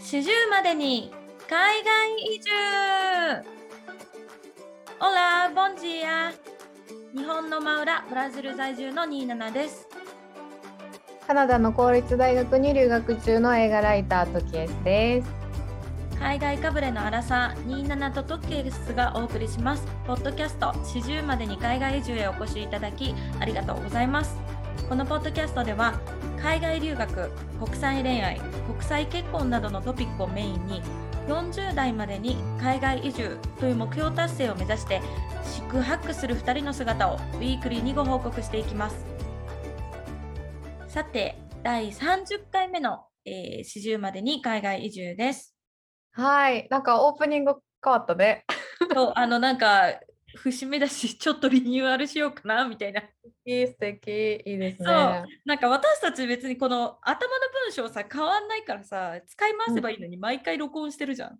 四十までに海外移住。オラボンジーア日本の真裏ブラジル在住の27です。カナダの公立大学に留学中の映画ライタートキエスです。海外かぶれの荒さ27とトキエスがお送りします。ポッドキャスト四十までに海外移住へお越しいただきありがとうございますこのポッドキャストでは海外留学国際恋愛国際結婚などのトピックをメインに40代までに海外移住という目標達成を目指して四苦八苦する2人の姿をウィークリーにご報告していきます。さて第30回目の、えー、四十までに海外移住です。はいなんかオープニング変わったね。そうあのなんか節目だし ちょっとリニューアルしようかなみたいな。いい素敵いいですね。そうなんか私たち別にこの頭の文章さ変わんないからさ使い回せばいいのに毎回録音してるじゃん。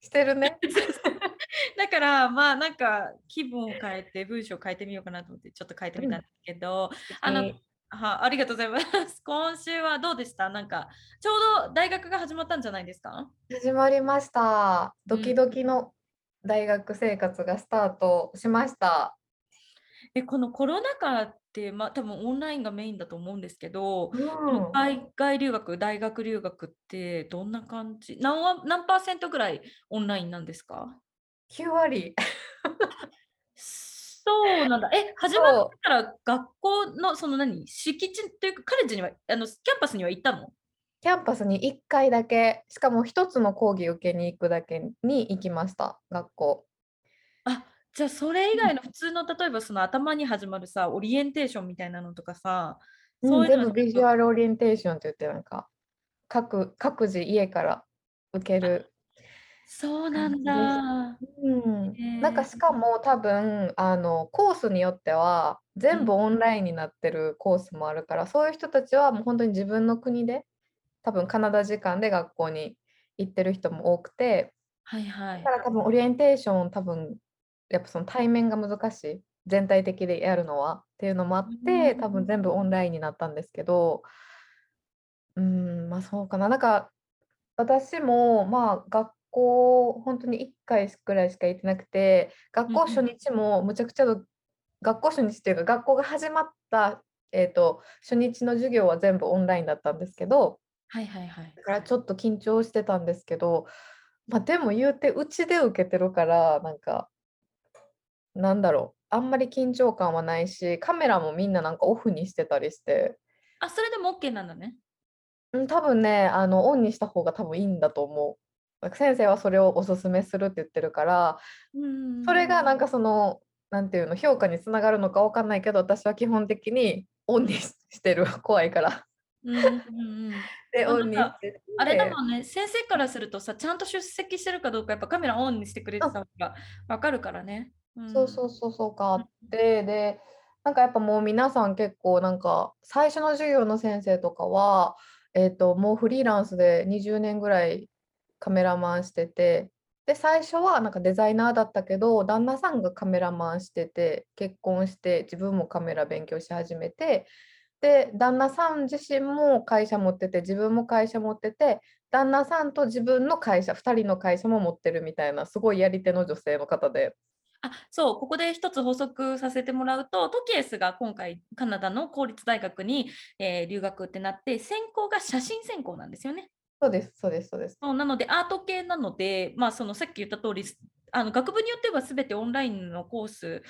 してるね。だからまあなんか気分を変えて文章を変えてみようかなと思ってちょっと変えてみたんですけど、うん、あのはありがとうございます。今週はどうでした？なんかちょうど大学が始まったんじゃないですか？始まりました。ドキドキの大学生活がスタートしました。でこのコロナ禍って、まあ、多分オンラインがメインだと思うんですけど、うん、海外留学大学留学ってどんな感じ？何何パーセントぐらいオンラインなんですか ?9 割そうなんだ。え、始まったら学校のその何？敷地というかカレッジにはあのキャンパスには行ったの？キャンパスに1回だけ、しかも1つの講義受けに行くだけに行きました、学校。あ、じゃあそれ以外の普通の例えばその頭に始まるさ、オリエンテーションみたいなのとかさ、そういうの全部ビジュアルオリエンテーションって言ってなんか各各自家から受けるそうなんだ。うん、なんかしかも多分あのコースによっては全部オンラインになってるコースもあるから、そういう人たちはもう本当に自分の国で多分カナダ時間で学校に行ってる人も多くて、はいはい。だから多分オリエンテーション多分やっぱその対面が難しい。全体的でやるのはっていうのもあって多分全部オンラインになったんですけど。うんまあそうかな。なんか私もまあ学校本当に1回くらいしか行ってなくて学校初日もむちゃくちゃ学校初日っていうか学校が始まった、えーと初日の授業は全部オンラインだったんですけどはいはいはい。だからちょっと緊張してたんですけど、まあ、でも言うてうちで受けてるからなんかなんだろうあんまり緊張感はないしカメラもみんななんかオフにしてたりして。あ、それでも OK なんだね。うん多分ねあのオンにした方が多分いいんだと思う。先生はそれをおすすめするって言ってるからうんそれがなんかそのなんていうの評価につながるのかわかんないけど私は基本的にオンにしてる。怖いから。うんうんうんで、オンにして。あれだもんね、先生からするとさ、ちゃんと出席してるかどうか、やっぱカメラオンにしてくれてた方が分かるからね。うん、そうそうそうそうか。って、で、なんかやっぱもう皆さん結構なんか最初の授業の先生とかは、えーと、もうフリーランスで20年ぐらいカメラマンしててで最初はなんかデザイナーだったけど旦那さんがカメラマンしてて結婚して自分もカメラ勉強し始めてで旦那さん自身も会社持ってて自分も会社持ってて旦那さんと自分の会社2人の会社も持ってるみたいなすごいやり手の女性の方で。あそうここで一つ補足させてもらうとトキエスが今回カナダの公立大学に、えー、留学ってなって専攻が写真専攻なんですよね。そうですそうですそうです。そうなのでアート系なので、まあ、そのさっき言った通りあり学部によっては全てオンラインのコース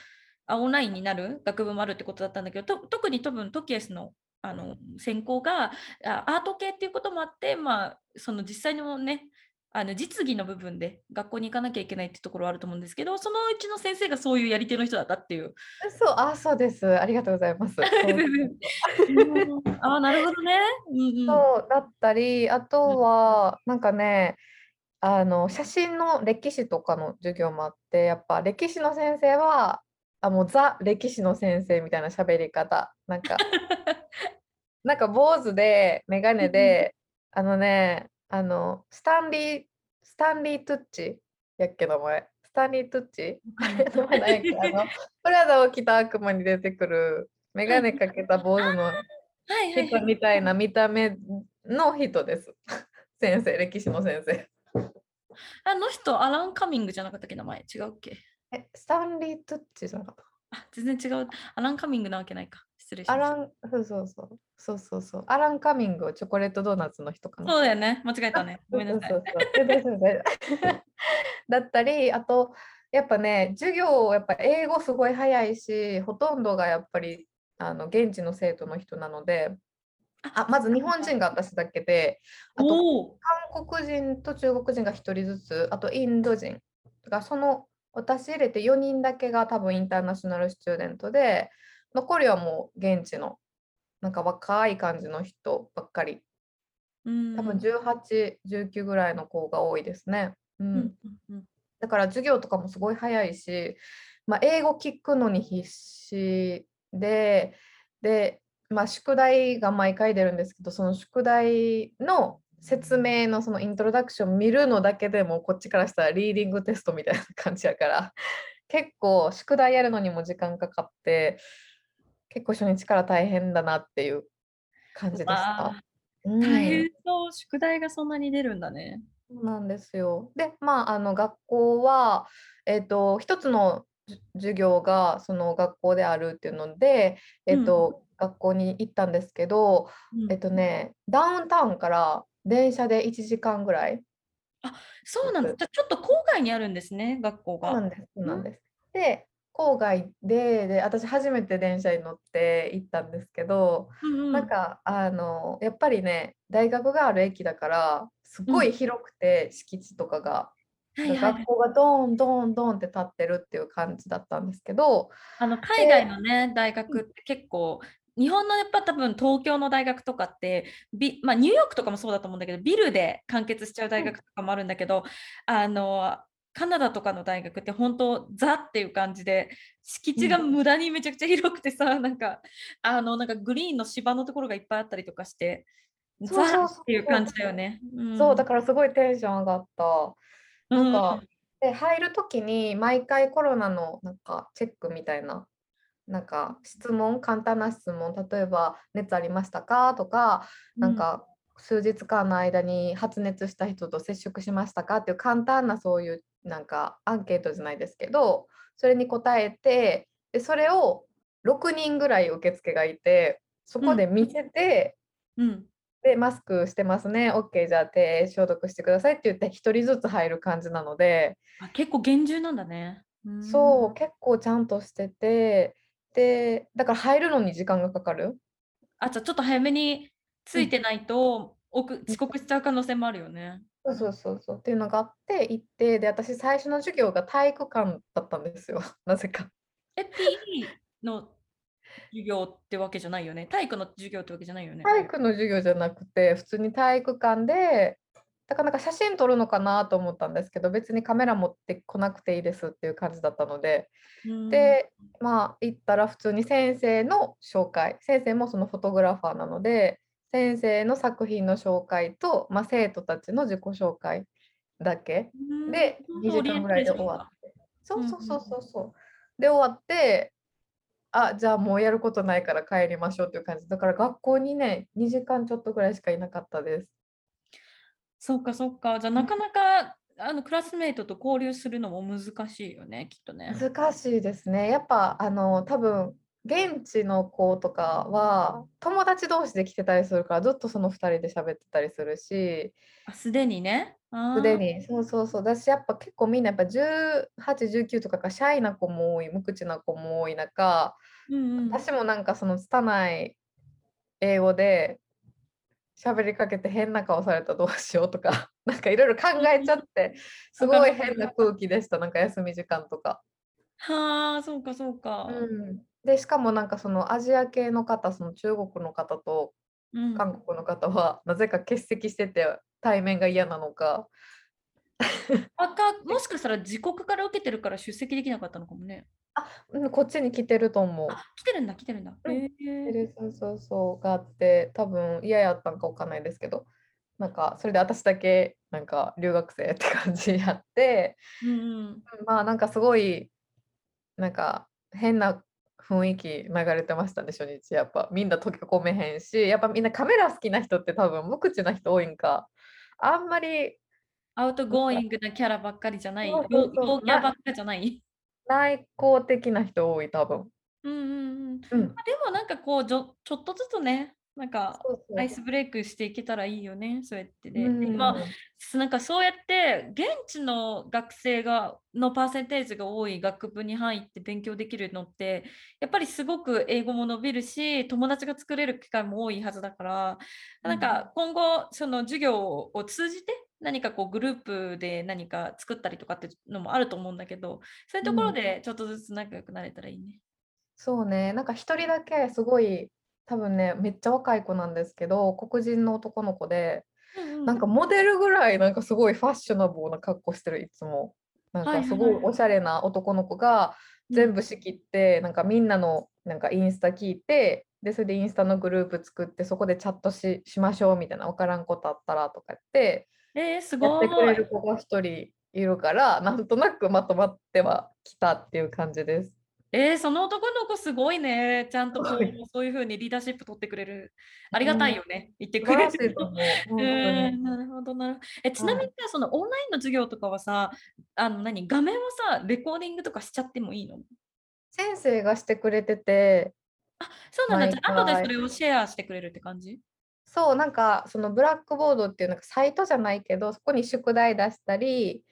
あオンラインになる？学部もあるってことだったんだけど特に多分トキエスのあの専攻がアート系っていうこともあって、まあ、その実際のねあの実技の部分で学校に行かなきゃいけないってところはあると思うんですけどそのうちの先生がそういうやり手の人だったっていう。そうあそうです。ありがとうございます。あなるほどね、うんうん、そうだったりあとはなんかねあの写真の歴史とかの授業もあってやっぱ歴史の先生はあもうザ歴史の先生みたいな喋り方。なんかなんか坊主で眼鏡であのねあのスタンリースタンリー・トゥッチやっけ名前。スタンリー・トゥッチ？あれ名前ないあのプラダを着た悪魔に出てくる眼鏡かけた坊主の。人みたいな見た目の人です。先生、歴史の先生。あの人、アラン・カミングじゃなかったっけ？名前。違うっけ？え、スタンリー・トゥッチじゃなかった？あ、全然違う。アラン・カミングなわけないか。失礼しました。アラン、そうそうそう。そうそうそう。アラン・カミング、チョコレートドーナツの人かな。そうだよね。間違えたね。ごめんなさい。そうそうそう全然全然だったり、あと、やっぱね、授業、やっぱ英語すごい早いし、ほとんどがやっぱりあの現地の生徒の人なので、あまず日本人が私だけで、あとおお。韓国人と中国人が1人ずつ、あとインド人。だからその私入れて4人だけが多分インターナショナルスチューデントで、残りはもう現地のなんか若い感じの人ばっかり。うん多分18、19ぐらいの子が多いですね。うんだから授業とかもすごい早いし、まあ、英語聞くのに必死で、で、まあ、宿題が毎回出るんですけど、その宿題の説明のそのイントロダクション見るのだけでもこっちからしたらリーディングテストみたいな感じやから、結構宿題やるのにも時間かかって、結構初日から大変だなっていう感じでしたあ。うん大変そう。宿題がそんなに出るんだね。そうなんですよ。で、まあ、あの学校は、えっと、一つのじ授業がその学校であるっていうので、えっと、学校に行ったんですけど、うんえっとね、ダウンタウンから電車で1時間ぐらい。そうなんです。じゃあちょっと郊外にあるんですね、学校が。そうなんです。そうなんです。で、郊外で、で、私初めて電車に乗って行ったんですけど、うんうんなんかあのやっぱりね大学がある駅だからすごい広くて、敷地とかが、はいはいはい学校がドーンドーンドーンって立ってるっていう感じだったんですけどあの海外のね、大学って結構、日本のやっぱ多分東京の大学とかってビ、まあ、ニューヨークとかもそうだと思うんだけどビルで完結しちゃう大学とかもあるんだけど、あのカナダとかの大学って本当ザっていう感じで敷地が無駄にめちゃくちゃ広くてさ、なんかあのなんかグリーンの芝のところがいっぱいあったりとかしてザっていう感じだよね。んそうだからすごいテンション上がった。なんかうんで入る時に毎回コロナのなんかチェックみたいななんか質問簡単な質問例えば熱ありましたか？とかなんか数日間の間に発熱した人と接触しましたか？っていう簡単なそういうなんかアンケートじゃないですけどそれに答えてでそれを6人ぐらい受付がいてそこで見せて、うんでマスクしてますね。OK じゃあ手消毒してくださいって言って1人ずつ入る感じなので、あ結構厳重なんだね。そう結構ちゃんとしててでだから入るのに時間がかかる？あじゃあちょっと早めについてないと、遅遅刻しちゃう可能性もあるよね。そうそうそうそうっていうのがあって行ってで私最初の授業が体育館だったんですよ なぜか。え、PE の授業ってわけじゃないよね？体育の授業ってわけじゃないよね？体育の授業じゃなくて普通に体育館でだからなんか写真撮るのかなと思ったんですけど別にカメラ持ってこなくていいですっていう感じだったので。うん、でまあ行ったら普通に先生の紹介。先生もそのフォトグラファーなので先生の作品の紹介と、まあ、生徒たちの自己紹介だけ。うん。で2時間ぐらいで終わっってそうそうそうそうそう。で終わってあじゃあもうやることないから帰りましょうっていう感じ。だから学校にね2時間ちょっとぐらいしかいなかったですそうかそうか。じゃあなかなかあのクラスメートと交流するのも難しいよね、きっとね。難しいですね。やっぱあの多分現地の子とかは友達同士で来てたりするからずっとその2人で喋ってたりするし。あすでにね。すでに。そうそうそう。だしやっぱ結構みんなやっぱ1819とかがシャイな子も多い無口な子も多い中うんうん、私もなんかその拙い英語で喋りかけて変な顔されたらどうしようとか なんかいろいろ考えちゃって すごい変な空気でしたなんか休み時間とか。はあ、そうかそうか。うん、でしかもなんかそのアジア系の方その中国の方とうん韓国の方はなぜか欠席してて対面が嫌なのかあか もしかしたら自国から受けてるから出席できなかったのかもね。うんこっちに来てると思う。あ来てるんだ、来てるんだ。うんへえでそうそうそうがあって多分嫌やったんかわかんないですけどなんかそれで私だけなんか留学生って感じやってうんうんまあなんかすごいなんか変な雰囲気流れてましたね、初日。やっぱみんな溶け込めへんし、やっぱみんなカメラ好きな人って多分無口な人多いんか。あんまり outgoing なキャラばっかりじゃない。陽キャばっかじゃない。内向的な人多い、多分。うんうんうん。うん。まあでもなんかこうちょちょっとずつね、なんかアイスブレイクしていけたらいいよね、そうやってね。うんまあすなんかそうやって現地の学生がのパーセンテージが多い学部に入って勉強できるのってやっぱりすごく英語も伸びるし友達が作れる機会も多いはずだからなんか今後その授業を通じて何かこうグループで何か作ったりとかってのもあると思うんだけどそういうところでちょっとずつ仲良くなれたらいいね。そうね、なんか一人だけすごい、多分ね、めっちゃ若い子なんですけど、黒人の男の子で、なんかモデルぐらいなんかすごいファッショナブルな格好してるいつも。なんはいかすごい。はいおしゃれな男の子がうん。全部仕切って、なんかみんなのなんかインスタ聞いて、で、それでインスタのグループ作って、そこでチャットししましょうみたいな、分からんことあったらとか言って、えー、すやごいってくれる子が一人いるから、なんとなくまとまってはきたっていう感じです。えー、その男の子すごいね。ちゃんとこうそういうふうにリーダーシップ取ってくれる。ありがたいよね。言って素くれる。なるほどな。えちなみにさそのオンラインの授業とかはさ、あの何画面をさレコーディングとかしちゃってもいいの？先生がしてくれてて、そうなんだ。毎じゃあ後で回それをシェアしてくれるって感じ？そう、なんかその Blackboard っていうなんかサイトじゃないけど、そこに宿題出したり、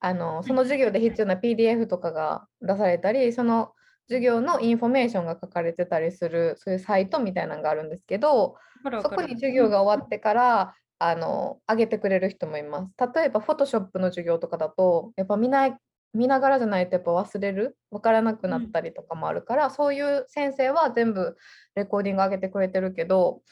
あのその授業で必要な PDF とかが出されたり、その授業のインフォメーションが書かれてたりする、そういうサイトみたいなのがあるんですけど、そこに授業が終わってから、あの上げてくれる人もいます。例えば、フォトショップの授業とかだと、やっぱ見ない見ながらじゃないとやっぱ忘れる、分からなくなったりとかもあるから、そういう先生は全部レコーディング上げてくれてるけど、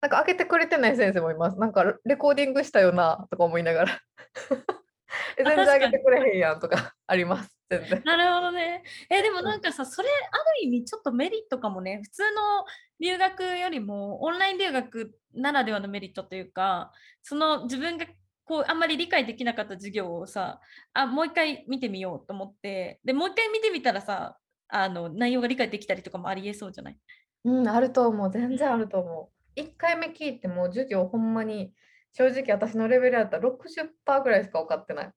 なんか上げてくれてない先生もいます。なんかレコーディングしたよなとか思いながら。え全然上げてくれへんやんとか あります。全然。なるほどね。えでもなんかさ、それある意味ちょっとメリットかもね。普通の留学よりもオンライン留学ならではのメリットというか、その自分がこうあんまり理解できなかった授業をさ、あもう一回見てみようと思って、でもう一回見てみたらさ、あの内容が理解できたりとかもありえそうじゃない？うん、あると思う。全然あると思う。1回目聞いても授業ほんまに正直私のレベルだったら60%ぐらいしか分かってない。だ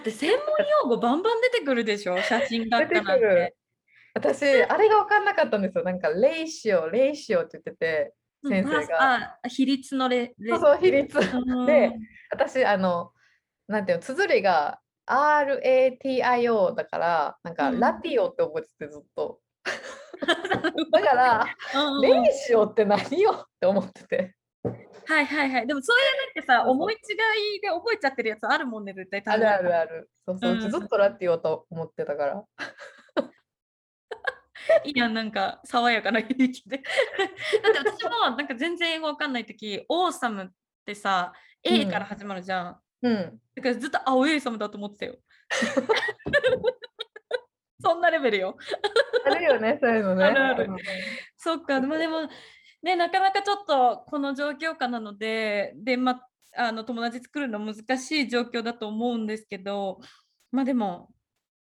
って専門用語バンバン出てくるでしょ 写真学科なん出てくるて。私、あれが分かんなかったんですよ。なんか、レイシオ、レイシオって言ってて、うん先生が。ああ比率のレレそうそう、比率。うんで、私、あの、なんていうの、綴りが RATIO だから、なんか、うんラティオって覚えててずっと。だから、うんうんレイシオって何よって思ってて。はいはいはい。でもそういうなんかさ、思い違いで覚えちゃってるやつあるもんね、絶対。あるあるある。そうそう、ううんちずっとラティオと思ってたから。いいやん、なんか爽やかな響きで。だって私もなんか全然英語わかんないとき、オーサムってさ、A から始まるじゃん。うん。だからずっとアウェイサムだと思ってたよ。そんなレベルよ。あるよね、そういうのね。あるあるうんそっか、でもでも、ね、なかなかちょっとこの状況下なので、で、まあの友達作るの難しい状況だと思うんですけど、まあでも、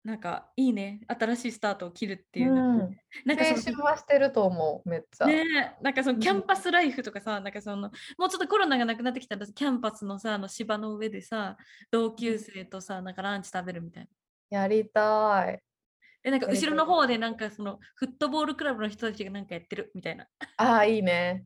なんかいいね、新しいスタートを切るっていうの。うん。なんか青春はしてると思う、めっちゃ。ねえなんかそのうんキャンパスライフとかさ、なんかそのもうちょっとコロナがなくなってきたらキャンパスのさあの芝の上でさ同級生とさなんかランチ食べるみたいな。やりたい。でなんか後ろの方でなんかそのフットボールクラブの人たちがなんかやってるみたいな。ああ、いいね。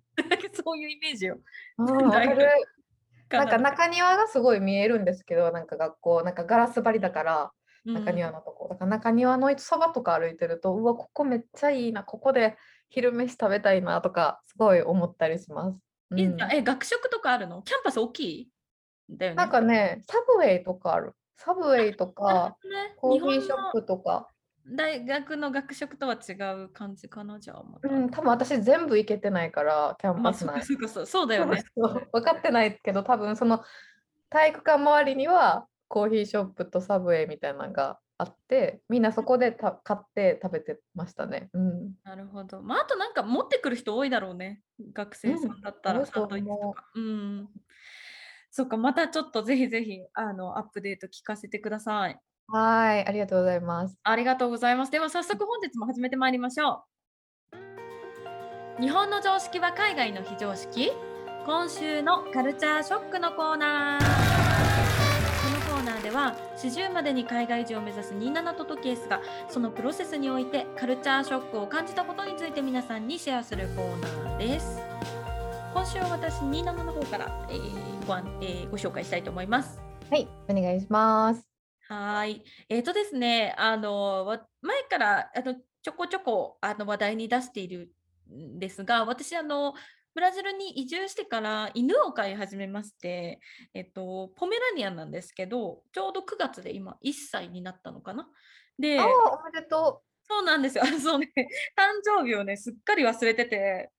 そういうイメージよ。なんかな中庭がすごい見えるんですけど、なんか学校、なんかガラス張りだから、うん中庭のとこ。だから中庭のそばとか歩いてると、うわ、ここめっちゃいいな、ここで昼飯食べたいなとか、すごい思ったりします。うんえ学食とかあるの？キャンパス大きい？だよね。なんかね、サブウェイとかある。サブウェイとか、ね、コーヒーショップとか。大学の学食とは違う感じかなじゃあまた。うん、多分私全部行けてないから、キャンまあパス内。そうかそうかそうそうだよね。分かってないけど、多分その体育館周りにはコーヒーショップとサブウェイみたいなのがあって、みんなそこでた買って食べてましたね。うん。なるほど。まあ、あとなんか持ってくる人多いだろうね。学生さんだったらサンドイッチとか。うん。そっか、またちょっとぜひぜひあのアップデート聞かせてください。はい、ありがとうございます。ありがとうございます。では早速本日も始めてまいりましょ日本の常識は海外の非常識？今週のカルチャーショックのコーナーこのコーナーでは40までに海外移住を目指す27トトケースがそのプロセスにおいてカルチャーショックを感じたことについて皆さんにシェアするコーナーです今週は私27の方から、えーご案えーご紹介したいと思いますはい、お願いします。はい。えっ、とですね、あの、わ前からあのちょこちょこあの話題に出しているんですが、私、あの、ブラジルに移住してから犬を飼い始めまして、えっと、ポメラニアンなんですけど、ちょうど9月で今1歳になったのかな。であ、あ、おめでとそうなんですよ。そうね、誕生日をね、すっかり忘れてて、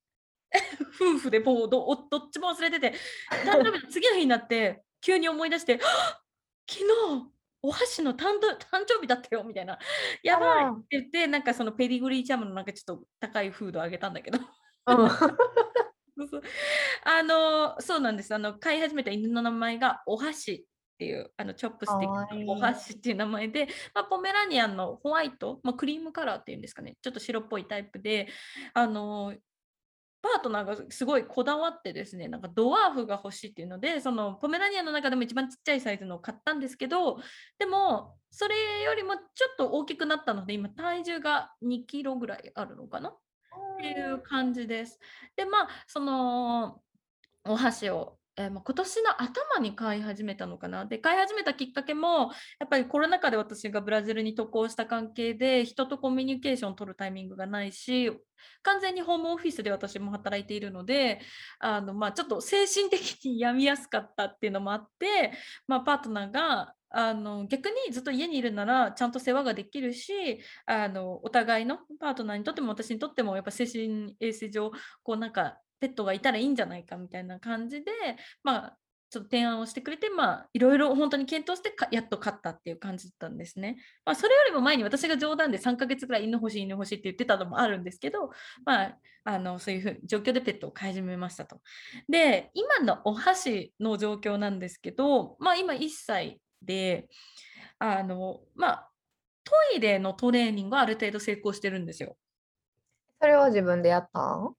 夫婦でもうどおどっちも忘れてて、誕生日の次の日になって、急に思い出して、はっ昨日、お箸の誕生 誕生日だったよみたいな、やばい！って言って、なんかそのペディグリーチャムのなんかちょっと高いフードあげたんだけど、あの、そうなんです。あの、飼い始めた犬の名前がお箸っていう、あのチョップスティックのお箸っていう名前で、まあ、ポメラニアンのホワイト、まあ、クリームカラーっていうんですかね、ちょっと白っぽいタイプで、あの、パートナーがすごいこだわってですね、なんかドワーフが欲しいっていうので、そのポメラニアンの中でも一番ちっちゃいサイズのを買ったんですけど、でも、それよりもちょっと大きくなったので、今体重が2キロぐらいあるのかな？っていう感じです。で、まあ、そのお箸を、えーまあ、今年の頭に買い始めたのかな。で、買い始めたきっかけも、やっぱりコロナ禍で私がブラジルに渡航した関係で、人とコミュニケーションを取るタイミングがないし、完全にホームオフィスで私も働いているので、あのまあ、ちょっと精神的に病みやすかったっていうのもあって、まあ、パートナーがあの逆にずっと家にいるならちゃんと世話ができるしあのお互いのパートナーにとっても私にとってもやっぱ精神衛生上こうなんかペットがいたらいいんじゃないかみたいな感じでまあちょっと提案をしてくれてまあいろいろ本当に検討してやっと買ったっていう感じだったんですね。まあ、それよりも前に私が冗談で3ヶ月ぐらい犬欲しい犬欲しいって言ってたのもあるんですけど、まあ、あのそういうう状況でペットを飼い始めましたと。で今のお箸の状況なんですけど、まあ、今1歳であの、まあ、トイレのトレーニングはある程度成功してるんですよ。それを自分でやったん？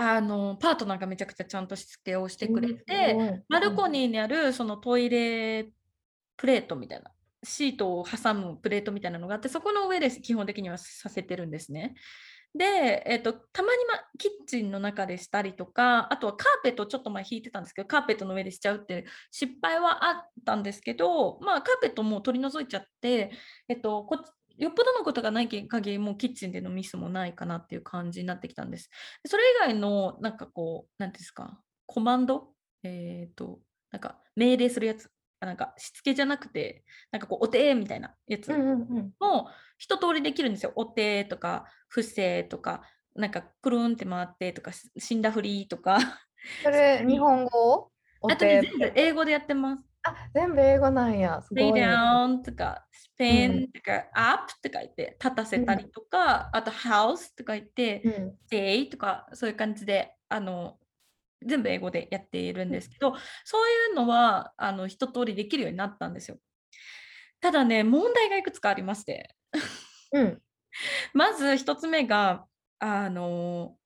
あのパートナーがめちゃくちゃちゃんとしつけをしてくれうんすて、ごいバルコニーにあるそのトイレプレートみたいなシートを挟むプレートみたいなのがあってそこの上で基本的にはさせてるんですね。で、えっと、たまに、ま、キッチンの中でしたりとかあとはカーペットをちょっと前引いてたんですけどカーペットの上でしちゃうって失敗はあったんですけど、まあ、カーペットもう取り除いちゃって、えっと、こっちよっぽどのことがない限りもうキッチンでのミスもないかなっていう感じになってきたんです。それ以外のなんかこう何ですか？コマンド？えっ、となんか命令するやつあなんかしつけじゃなくてなんかこうお手みたいなやつ。も一通りできるんですよ。お手とか伏せとかなんかくるんって回ってとかし死んだふりとかそれ、日本語？おあとね手全部英語でやってます。あ、全部英語なんや。すご lay い。down とか spin とか up とか言って立たせたりとか、あと house とか言ってうん。stay とかそういう感じであの全部英語でやっているんですけど、そういうのはあの一通りできるようになったんですよ。ただね問題がいくつかありましてうん。まず一つ目があの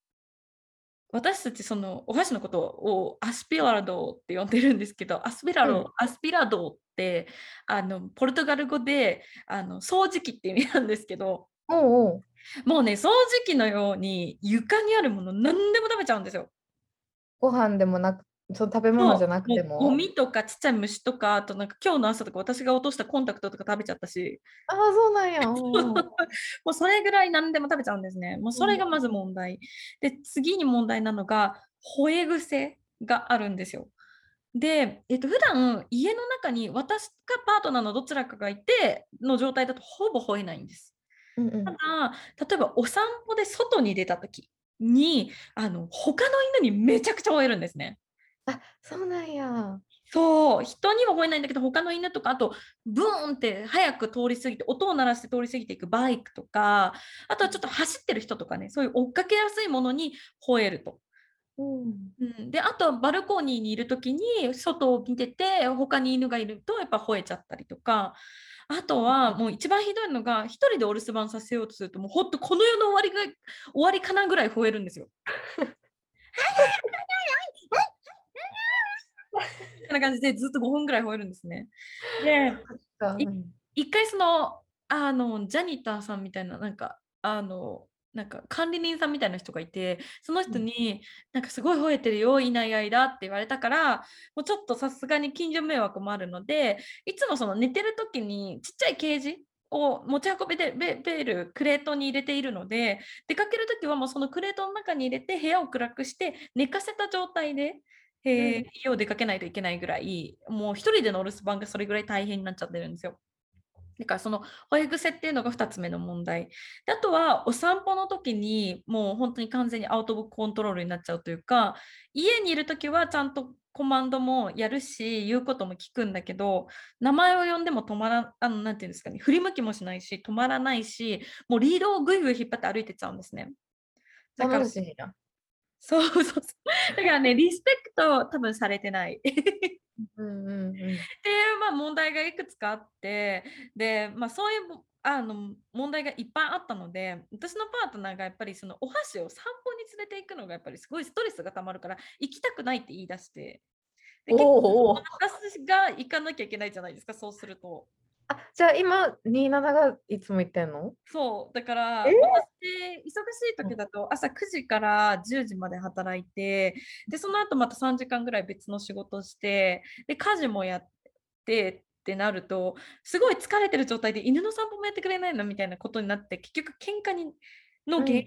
私たちそのお箸のことをアスピラドって呼んでるんですけどアスピラド、うんアスピラドってあのポルトガル語であの掃除機って意味なんですけど。もうね掃除機のように床にあるもの何でも食べちゃうんですよ。ご飯でもなく、その食べ物じゃなくても。ゴミとかちっちゃい虫とかあとなんか今日の朝とか私が落としたコンタクトとか食べちゃったしああ、そうなんや。もうそれぐらい何でも食べちゃうんですね。もうそれがまず問題。で次に問題なのが吠え癖があるんですよ。で、えっと普段家の中に私かパートナーのどちらかがいての状態だとほぼ吠えないんです。うんうんただ例えばお散歩で外に出た時にあの他の犬にめちゃくちゃ吠えるんですね。あ、そうなんや。そう人には吠えないんだけど他の犬とかあとブーンって早く通り過ぎて音を鳴らして通り過ぎていくバイクとかあとはちょっと走ってる人とかねそういう追っかけやすいものに吠えると。うん、であとバルコニーにいる時に外を見てて他に犬がいるとやっぱ吠えちゃったりとかあとはもう一番ひどいのが一人でお留守番させようとするともうほんとこの世の終わりが終わりかなぐらい吠えるんですよ。みたいな感じでずっと5分ぐらい吠えるんですね。で一回そのあのジャニターさんみたいななんかあのなんか管理人さんみたいな人がいてその人に、なんかすごい吠えてるよいない間って言われたからもうちょっとさすがに近所迷惑もあるのでいつもその寝てる時にちっちゃいケージを持ち運びでベールクレートに入れているので出かける時はもうそのクレートの中に入れて部屋を暗くして寝かせた状態で、えー、家を出かけないといけないぐらいもう一人でのお留守番がそれぐらい大変になっちゃってるんですよ。だからその保育癖っていうのが2つ目の問題であとはお散歩の時にもう本当に完全にアウト・ブックコントロールになっちゃうというか家にいる時はちゃんとコマンドもやるし言うことも聞くんだけど名前を呼んでも止まらあのなて言うんですかね振り向きもしないし止まらないしもうリードをぐいぐい引っ張って歩いてっちゃうんですね。だからそう そうそう。だからね、リスペクト多分されてない。うんうんうん、っていう、まあ、問題がいくつかあってで、まあ、そういうあの問題がいっぱいあったので私のパートナーがやっぱりそのお箸を散歩に連れていくのがやっぱりすごいストレスがたまるから行きたくないって言い出してで結構私が行かなきゃいけないじゃないですかそうすると。あじゃあ今27がいつも行ってんの？そう。だから私忙しい時だと朝9時から10時まで働いてでその後また3時間ぐらい別の仕事してで家事もやってってなるとすごい疲れてる状態で犬の散歩もやってくれないのみたいなことになって結局喧嘩にの原因、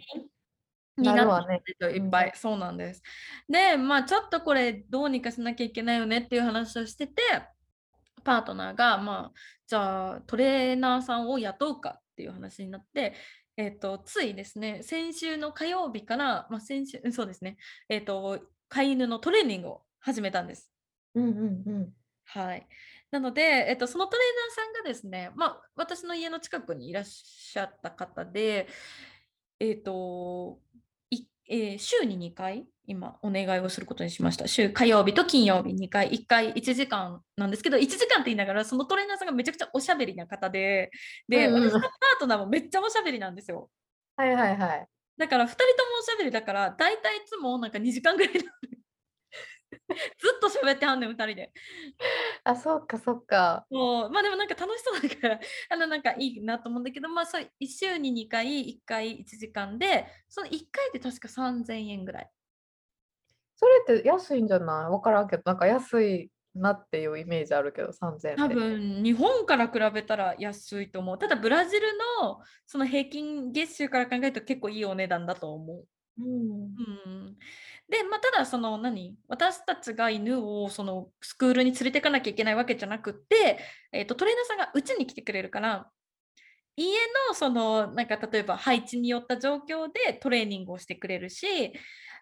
うん、になってるといっぱい、そうなんです。でまあちょっとこれどうにかしなきゃいけないよねっていう話をしててパートナーが、まあ、じゃあトレーナーさんを雇うかっていう話になって、えーと、ついですね先週の火曜日から、まあ、先週そうですね、えーと、飼い犬のトレーニングを始めたんです。うんうんうん、はいなので、えっと、そのトレーナーさんがですね、まあ、私の家の近くにいらっしゃった方で、えっとえー、週に2回今お願いをすることにしました。週火曜日と金曜日2回、1回1時間なんですけど、1時間って言いながら、そのトレーナーさんがめちゃくちゃおしゃべりな方で、で、うんうん、私のパートナーもめっちゃおしゃべりなんですよ。はいはいはい。だから2人ともおしゃべりだから、大体いつもなんか2時間ぐらいずっと喋ってはんねん、2人で。あ、そうか、そうか。もう、まあでもなんか楽しそうだから、あのなんかいいなと思うんだけど、まあそう、1週に2回、1回1時間で、その1回で確か3000円ぐらい。それって安いんじゃない？分からんけど、なんか安いなっていうイメージあるけど、3000円多分日本から比べたら安いと思う。ただブラジルのその平均月収から考えると結構いいお値段だと思う。うん、うんで、まあ、ただその何私たちが犬をそのスクールに連れていかなきゃいけないわけじゃなくって、えーと、トレーナーさんがうちに来てくれるから家のそのなんか例えば配置によった状況でトレーニングをしてくれるし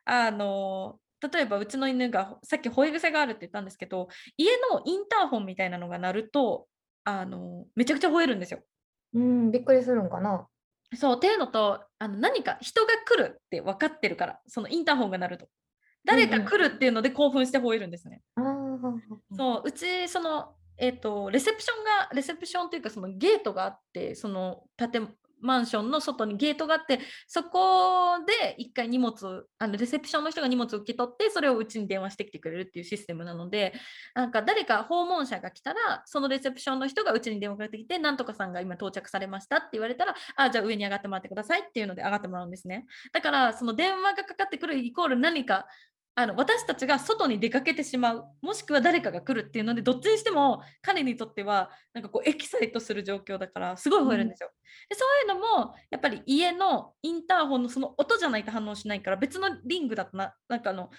あの例えばうちの犬がさっき吠え癖があるって言ったんですけど家のインターホンみたいなのが鳴るとあのめちゃくちゃ吠えるんですよ。うんびっくりするんかな。そうっていうのとあの何か人が来るって分かってるからそのインターホンが鳴ると。誰か来るっていうので興奮して吠えるんですね。そううちそのえーと、レセプションがレセプションというかそのゲートがあってその建マンションの外にゲートがあってそこで1回荷物あのレセプションの人が荷物を受け取ってそれをうちに電話してきてくれるっていうシステムなのでなんか誰か訪問者が来たらそのレセプションの人がうちに電話かけてきてなんとかさんが今到着されましたって言われたらあじゃあ上に上がってもらってくださいっていうので上がってもらうんですね。だからその電話がかかってくるイコール何かあの私たちが外に出かけてしまうもしくは誰かが来るっていうのでどっちにしても彼にとってはなんかこうエキサイトする状況だからすごい吠えるんですよ。でそういうのもやっぱり家のインターホンのその音じゃないと反応しないから別のリングだとななんかあの、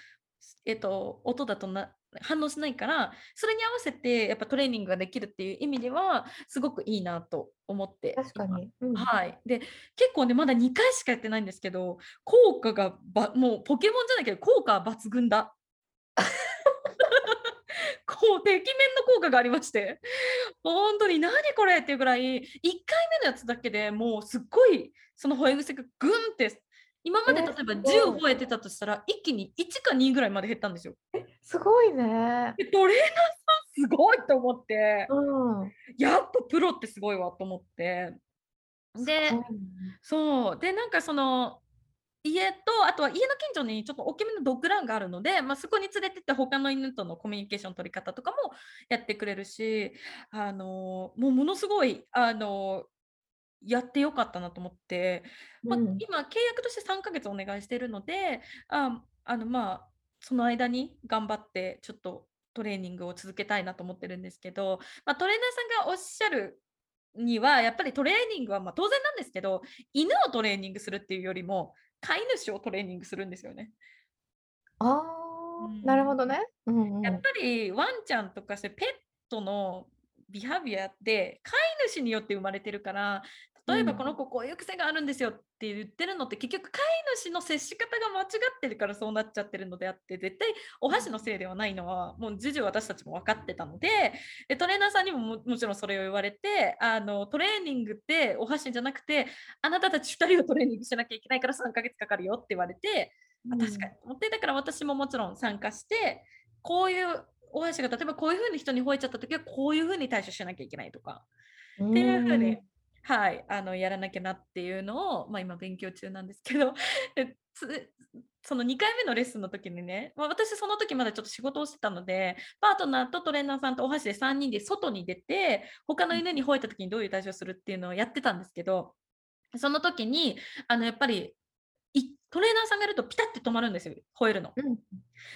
えっと、音だとな反応しないからそれに合わせてやっぱトレーニングができるっていう意味ではすごくいいなと思って確かに、うん、はい。で結構ねまだ2回しかやってないんですけど効果がばもうポケモンじゃないけど効果は抜群だ。こう、てきめんの効果がありまして、本当に何これっていうぐらい、1回目のやつだけでもうすっごい、その吠え癖がグンって今まで例えばえーすごい。10覚えてたとしたら、一気に1か2ぐらいまで減ったんですよ。すごいね。でトレーナーさんすごいと思って、うん。やっぱプロってすごいわと思って。で、ねそう。で、なんかその、家と、あとは家の近所にちょっと大きめのドッグランがあるので、まあ、そこに連れてって他の犬とのコミュニケーション取り方とかもやってくれるし、あのもうものすごい、あのやってよかったなと思って、まあうん今契約として3ヶ月お願いしてるので、ああのまあその間に頑張ってちょっとトレーニングを続けたいなと思ってるんですけど、まあ、トレーナーさんがおっしゃるにはやっぱりトレーニングはまあ当然なんですけど犬をトレーニングするっていうよりも飼い主をトレーニングするんですよね。あうんあ、なるほどね。うんうん。やっぱりワンちゃんとかそういうペットのビハビアって飼い主によって生まれてるから例えばうんこの子こういう癖があるんですよって言ってるのって結局飼い主の接し方が間違ってるからそうなっちゃってるのであって絶対お箸のせいではないのはもう重々私たちも分かってたのででトレーナーさんにもももちろんそれを言われてあのトレーニングってお箸じゃなくてあなたたち2人をトレーニングしなきゃいけないから3ヶ月かかるよって言われてあ確かにと思ってだから私ももちろん参加してこういうお箸が例えばこういうふうに人に吠えちゃった時はこういうふうに対処しなきゃいけないとかうん。っていうふうにん、はい、あのやらなきゃなっていうのを、まあ、今勉強中なんですけど その2回目のレッスンの時にね、まあ、私その時まだちょっと仕事をしてたのでパートナーとトレーナーさんとお箸で3人で外に出て他の犬に吠えた時にどういう対処をするっていうのをやってたんですけどその時にあのやっぱりいトレーナーさんがいるとピタッて止まるんですよ吠えるの。うん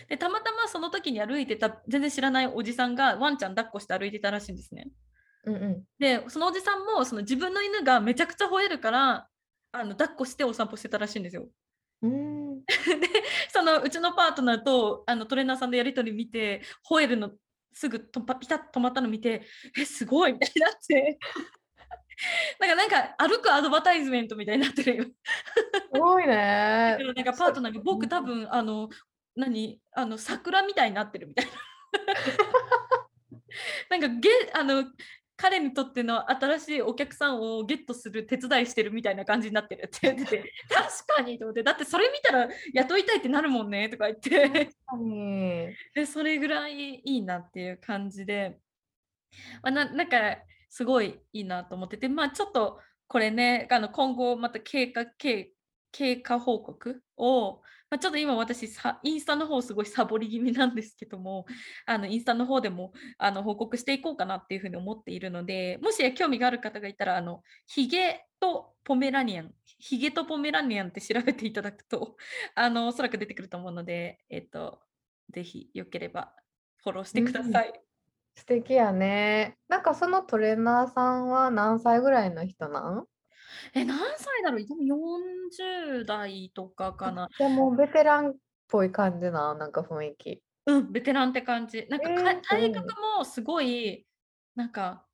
でたまたまその時に歩いてた全然知らないおじさんがワンちゃん抱っこして歩いてたらしいんですね。うんうん。でそのおじさんもその自分の犬がめちゃくちゃ吠えるからあの抱っこしてお散歩してたらしいんですよ。うん。でそのうちのパートナーとあのトレーナーさんのやり取り見て吠えるのすぐとパピタッと止まったの見てえすごいみたいになってなんかなんか歩くアドバタイズメントみたいになってるよ。すごいだねなんかパートナーが僕多分あの何？あの桜みたいになってるみたいな。なんかゲあの彼にとっての新しいお客さんをゲットする手伝いしてるみたいな感じになってるって言ってて確かにと思って。だってそれ見たら雇いたいってなるもんねとか言って。でそれぐらいいいなっていう感じで、まあ、ななんかすごいいいなと思っててまあちょっとこれねあの今後また経過経経過報告を、まあ、ちょっと今私さインスタの方すごいサボり気味なんですけども あのインスタの方でもあの報告していこうかなっていうふうに思っているのでもし興味がある方がいたらあのヒゲとポメラニアンヒゲとポメラニアンって調べていただくと あのおそらく出てくると思うのでえっ、とぜひよければフォローしてください。素敵やね。なんかそのトレーナーさんは何歳ぐらいの人なん？え何歳だろう？多分40代とかかな。じゃあもうベテランっぽい感じな、なんか雰囲気。うん、ベテランって感じ。なんかか、えー体格もすごい、なんか、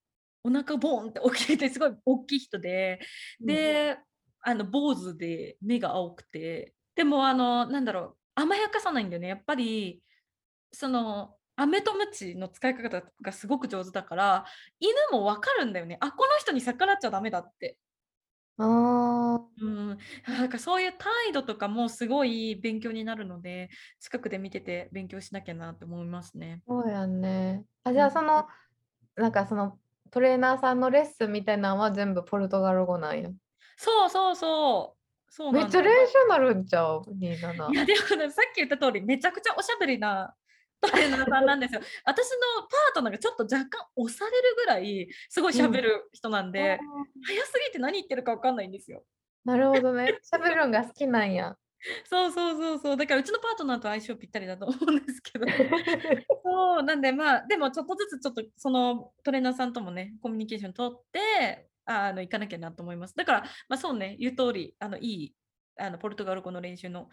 お腹ボーンって大きくて、すごい大きい人で、で、あの、坊主で目が青くて、でも、あの、なんだろう、甘やかさないんだよね。やっぱり、その、飴とムチの使い方がすごく上手だから、犬もわかるんだよね。あ、この人に逆らっちゃダメだって。あうん、なんかそういう態度とかもすごい勉強になるので、近くで見てて勉強しなきゃなって思いますね。あ、そうやんね。あ、じゃうんあその、なんかそのトレーナーさんのレッスンみたいなのは全部ポルトガル語なんや。そうそうそう。そうめっちゃ練習になるんちゃう ?27。いやでもねさっき言った通りめちゃくちゃおしゃべりなトレーナーさんなんですよ。私のパートナーがちょっと若干押されるぐらいすごいしゃべる人なんで、あー早すぎて何言ってるかわかんないんですよ。なるほどね。喋るのが好きなんや。そうそうそうそう。だからうちのパートナーと相性ぴったりだと思うんですけど。そうなんでまあでもちょっとずつちょっとそのトレーナーさんともねコミュニケーション取ってあの行かなきゃなと思います。だからまあそうね言う通りあのいいあのポルトガル語の練習の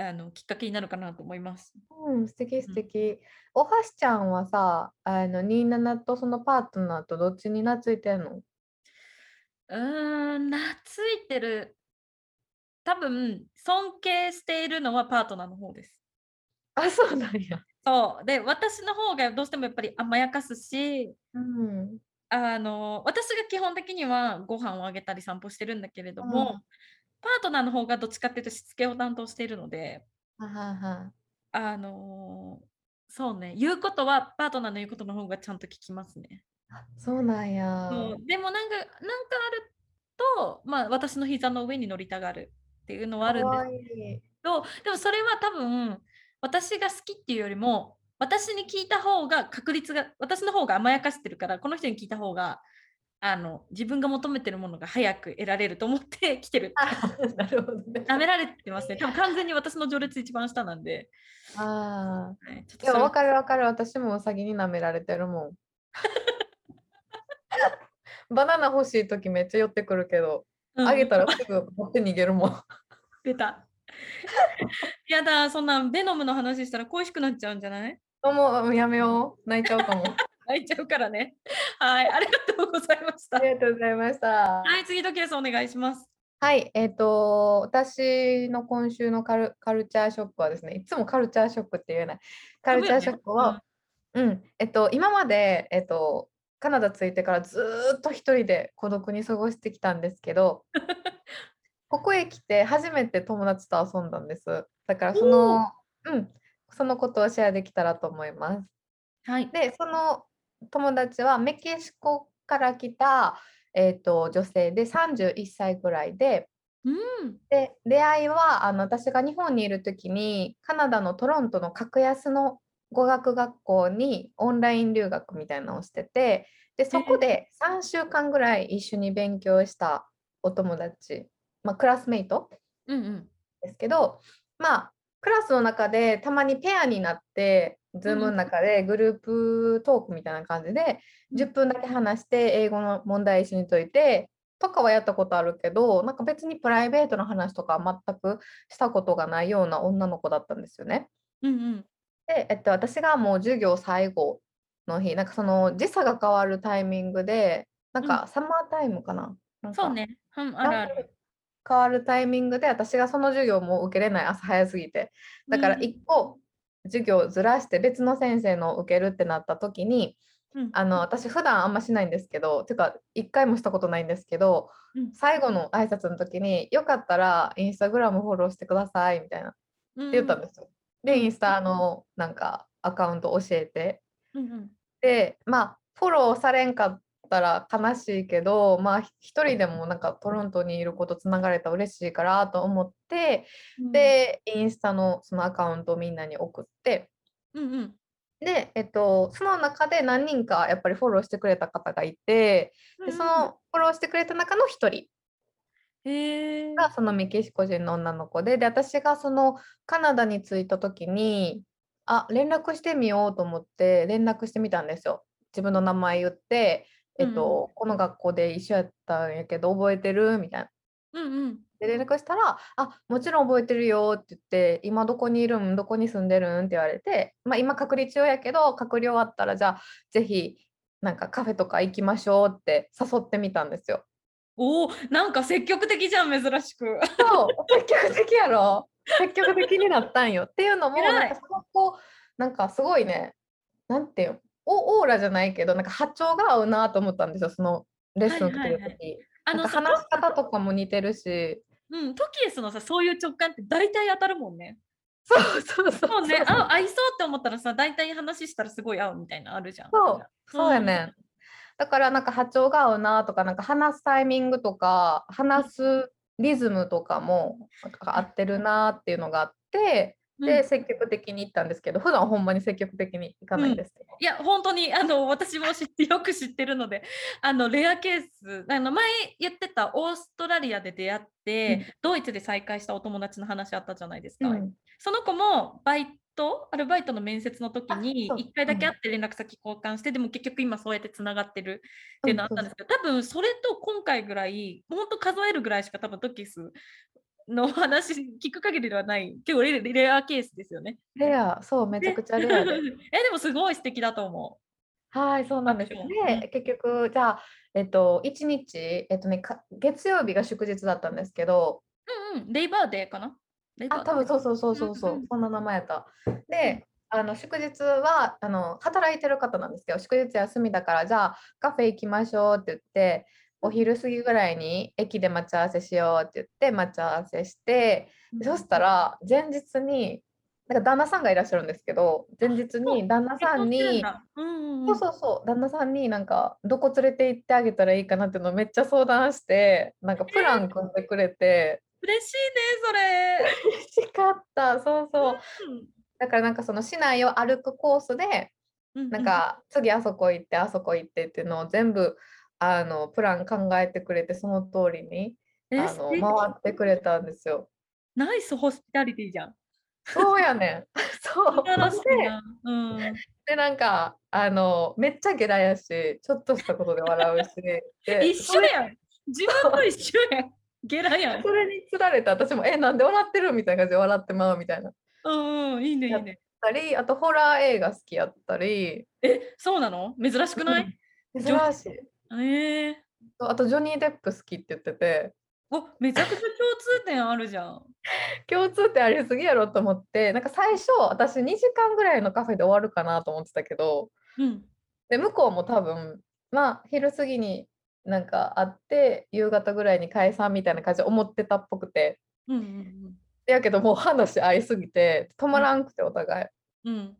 あのきっかけになるかなと思います。うん、素敵素敵。おはしちゃんはさ、あの27とそのパートナーとどっちに懐いてんの？うーん懐いてる多分尊敬しているのはパートナーの方です。あ、そうなんや。そうで私の方がどうしてもやっぱり甘やかすしうん。あの私が基本的にはご飯をあげたり散歩してるんだけれども、パートナーの方がどっちかっていうとしつけを担当しているので、ははは。あの、そうね、言うことはパートナーの言うことの方がちゃんと聞きますね。あ、そうなんや。そう、でもなんかなんかあると、まあ、私の膝の上に乗りたがるっていうのはあるんです可愛い。ど、でもそれは多分、私が好きっていうよりも、私に聞いた方が確率が私の方が甘やかしてるから、この人に聞いた方が、あの、自分が求めてるものが早く得られると思って来てる。あ、なるほどね。舐められてますね。多分完全に私の序列一番下なんで。ああ。はい、ちょっといや、それわかるわかる。私もウサギに舐められてるもん。バナナ欲しいときめっちゃ寄ってくるけど、うんあげたらすぐ持って逃げるもん。出た。やだ、そんなベノムの話したら恋しくなっちゃうんじゃない？もうやめよう。泣いちゃうかも。泣いちゃうからね。はい、ありがとうございました。ありがとうございました。はい、次のケースお願いします。はい、えっ、と、私の今週のカルカルチャーショックはですね、いつもカルチャーショックって言えない。カルチャーショックは、うん、えっと、今まで、えっと、カナダ着いてからずーっと一人で孤独に過ごしてきたんですけど、ここへ来て初めて友達と遊んだんです。だからその、うん、そのことをシェアできたらと思います。はい。で、その友達はメキシコから来た、えっと、女性で31歳ぐらいで、うん。で出会いはあの私が日本にいる時にカナダのトロントの格安の語学学校にオンライン留学みたいなのをしててでそこで3週間ぐらい一緒に勉強したお友達、まあ、クラスメイトうんうん。ですけどまあクラスの中でたまにペアになって Zoom の中でグループトークみたいな感じで10分だけ話して英語の問題一緒に解いてとかはやったことあるけどなんか別にプライベートの話とかは全くしたことがないような女の子だったんですよね。うんうん。で、えっと、私がもう授業最後の日なんかその時差が変わるタイミングでなんかサマータイムかな,、なんかそうね。うん、ある。変わるタイミングで私がその授業も受けれない朝早すぎてだからうん1個授業ずらして別の先生の受けるってなった時にうん。あの私普段あんましないんですけどてか1回もしたことないんですけどうん。最後の挨拶の時によかったらインスタグラムフォローしてくださいみたいなってうん言ったんですよ。でインスタのなんかアカウント教えて。でまあフォローされんかったら悲しいけどまあ一人でもなんかトロントにいることつながれたら嬉しいからと思ってうん、でインスタのそのアカウントをみんなに送ってうんうん。で、えっと、その中で何人かやっぱりフォローしてくれた方がいてでそのフォローしてくれた中の一人へえ。がそのメキシコ人の女の子でで私がそのカナダに着いた時にあ連絡してみようと思って連絡してみたんですよ。自分の名前言って、えっとこの学校で一緒やったんやけど覚えてる？みたいな。うんうん。で連絡したら「あもちろん覚えてるよ」って言って「今どこにいるん？どこに住んでるん?」って言われて、まあ、今隔離中やけど隔離終わったらじゃあぜひなんかカフェとか行きましょうって誘ってみたんですよ。おお、なんか積極的じゃん、珍しく。そう積極的やろ積極的になったんよ。っていうのもなんかその子なんかすごいねなんていうのオオーラじゃないけどなんか波長が合うなと思ったんですよそのレッスン受けてる時、はいはいあの話し方とかも似てるし。うん、トキエスのさ、そういう直感って大体当たるもんね。そうそうそうそう。ね、あ合いそうって思ったらさ、大体話したらすごい合うみたいなのあるじゃん。そうそうやね、だからなんか波長が合うなとかなんか話すタイミングとか話すリズムとかも合ってるなっていうのがあってうんで積極的に行ったんですけど普段ほんまに積極的に行かないんですけど、いや本当にあの私も知ってよく知ってるので あのレアケースあの前言ってたオーストラリアで出会って、ドイツで再会したお友達の話あったじゃないですか、うん。その子もバイトアルバイトの面接の時にあそう。1回だけ会って連絡先交換して、でも結局今そうやってつながってるっていうのあったんですけど、多分それと今回ぐらい本当数えるぐらいしか多分トキスの話聞く限りではない。結構レレアケースですよね。レア。そうめちゃくちゃレアで えでもすごい素敵だと思はいそうなんですそうで結局じゃあえっと1日えっとねか月曜日が祝日だったんですけど。う。うんうん、レイバーデーかな？あ、多分そうそうそうそうそう、うんうん。そんな名前やった。で、あの祝日はあの働いてる方なんですけど、祝日休みだからじゃあカフェ行きましょうって言って、お昼過ぎぐらいに駅で待ち合わせしようって言って待ち合わせして、でそしたら前日になんか旦那さんがいらっしゃるんですけど前日に旦那さんにうんうんそうそうそう旦那さんになんかどこ連れて行ってあげたらいいかなっていうのをめっちゃ相談してなんかプラン組んでくれて。嬉しいねそれ。嬉しかった。そうそう。だからなんかその市内を歩くコースでうん。なんか次あそこ行ってあそこ行ってっていうのを全部あのプラン考えてくれてその通りにえあの回ってくれたんですよ。ナイスホスピタリティじゃん。そうやねん。そう。うん。でなんかあのめっちゃゲラやしちょっとしたことで笑うし で一緒やん。自分と一緒やん。ゲラやんそ。れにつられて私も「えなんで笑ってる?」みたいな感じで笑ってまうみたいな。うんうん、いいねいいね。たりあとホラー映画好きやったりえ、そうなの？珍しくない？珍しい。ええあとジョニー・デップ好きって言っててお、めちゃくちゃ共通点あるじゃん。共通点ありすぎやろと思ってなんか最初私2時間ぐらいのカフェで終わるかなと思ってたけどうん。で向こうも多分まあ昼過ぎになんか会って夕方ぐらいに解散みたいな感じで思ってたっぽくてうんうんやけどもう話合いすぎて止まらんくてお互うん。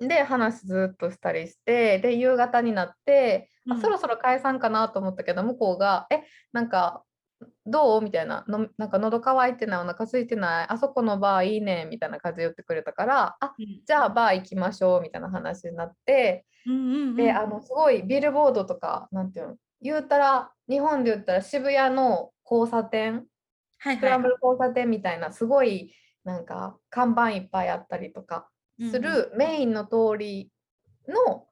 うん。い。で話ずっとしたりしてで夕方になって、あうん。そろそろ解散かなと思ったけど向こうが「えなんかどう?」みたいな。の「なんか喉乾いてないお腹空いてないあそこのバーいいね」みたいな感じで言ってくれたから「あうん。じゃあバー行きましょう」みたいな話になって。であのすごいビルボードとかなんていうの言うたら日本で言ったら渋谷の交差点はいはい。スクランブル交差点みたいなすごいなんか看板いっぱいあったりとかすうんるメインの通りの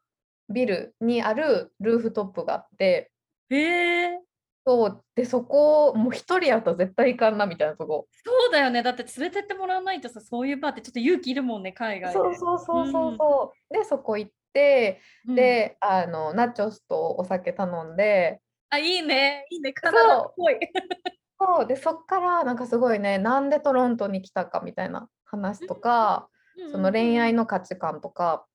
ビルにあるルーフトップがあってへえ。そうでそこもう一人やったら絶対行かんなみたいなとこそうだよね。だって連れてってもらわないとさ、そういうバーってちょっと勇気いるもんね、海外で。そうそうそうそうそう、でそこ行ってうん、であのナチョスとお酒頼んであ、いいね。いいね。カナダっぽい。そうでそっからなんかすごいねなんでトロントに来たかみたいな話とか、その恋愛の価値観とかうん。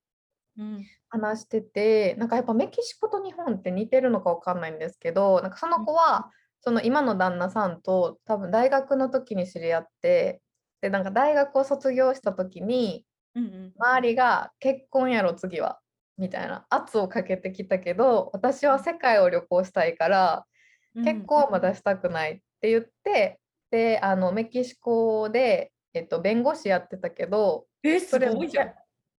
話しててなんかやっぱメキシコと日本って似てるのかわかんないんですけどなんかその子はその今の旦那さんと多分大学の時に知り合ってでなんか大学を卒業した時に。周りが結婚やろ次はみたいな圧をかけてきたけど私は世界を旅行したいから結婚はまだしたくないって言ってであのメキシコで、えっと、弁護士やってたけどえ、すそれもごいじゃん。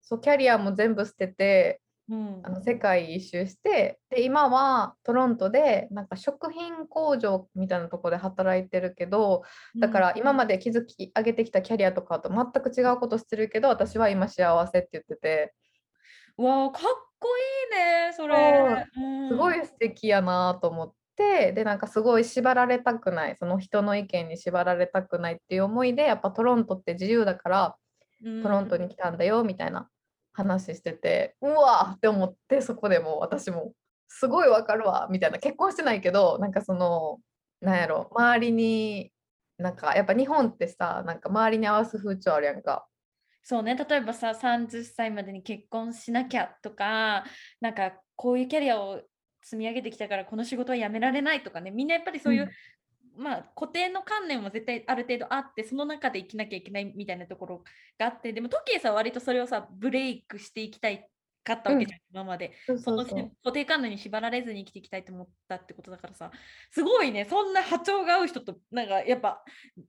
そうキャリアも全部捨ててうん。あの世界一周してで今はトロントでなんか食品工場みたいなところで働いてるけどだから今まで築き上げてきたキャリアとかと全く違うことしてるけど私は今幸せって言ってて。わあ、かっこいいね、それ。すごい素敵やなと思ってでなんかすごい縛られたくない。その人の意見に縛られたくないっていう思いでやっぱトロントって自由だからうん、トロントに来たんだよみたいな話しててうわーって思ってそこでもう私もすごいわかるわみたいな。結婚してないけどなんかそのなんやろ周りになんかやっぱ日本ってさなんか周りに合わす風潮あるやんか。そうね、例えばさ、30歳までに結婚しなきゃとか、なんかこういうキャリアを積み上げてきたからこの仕事は辞められないとかね、みんなやっぱりそういう、まあ固定の観念も絶対ある程度あって、その中で生きなきゃいけないみたいなところがあって、でもトキエさんは割とそれをさ、ブレイクしていきたいかったわけじゃん、今まで。その固定観念に縛られずに生きていきたいと思ったってことだからさ、すごいね、そんな波長が合う人と、なんかやっぱ、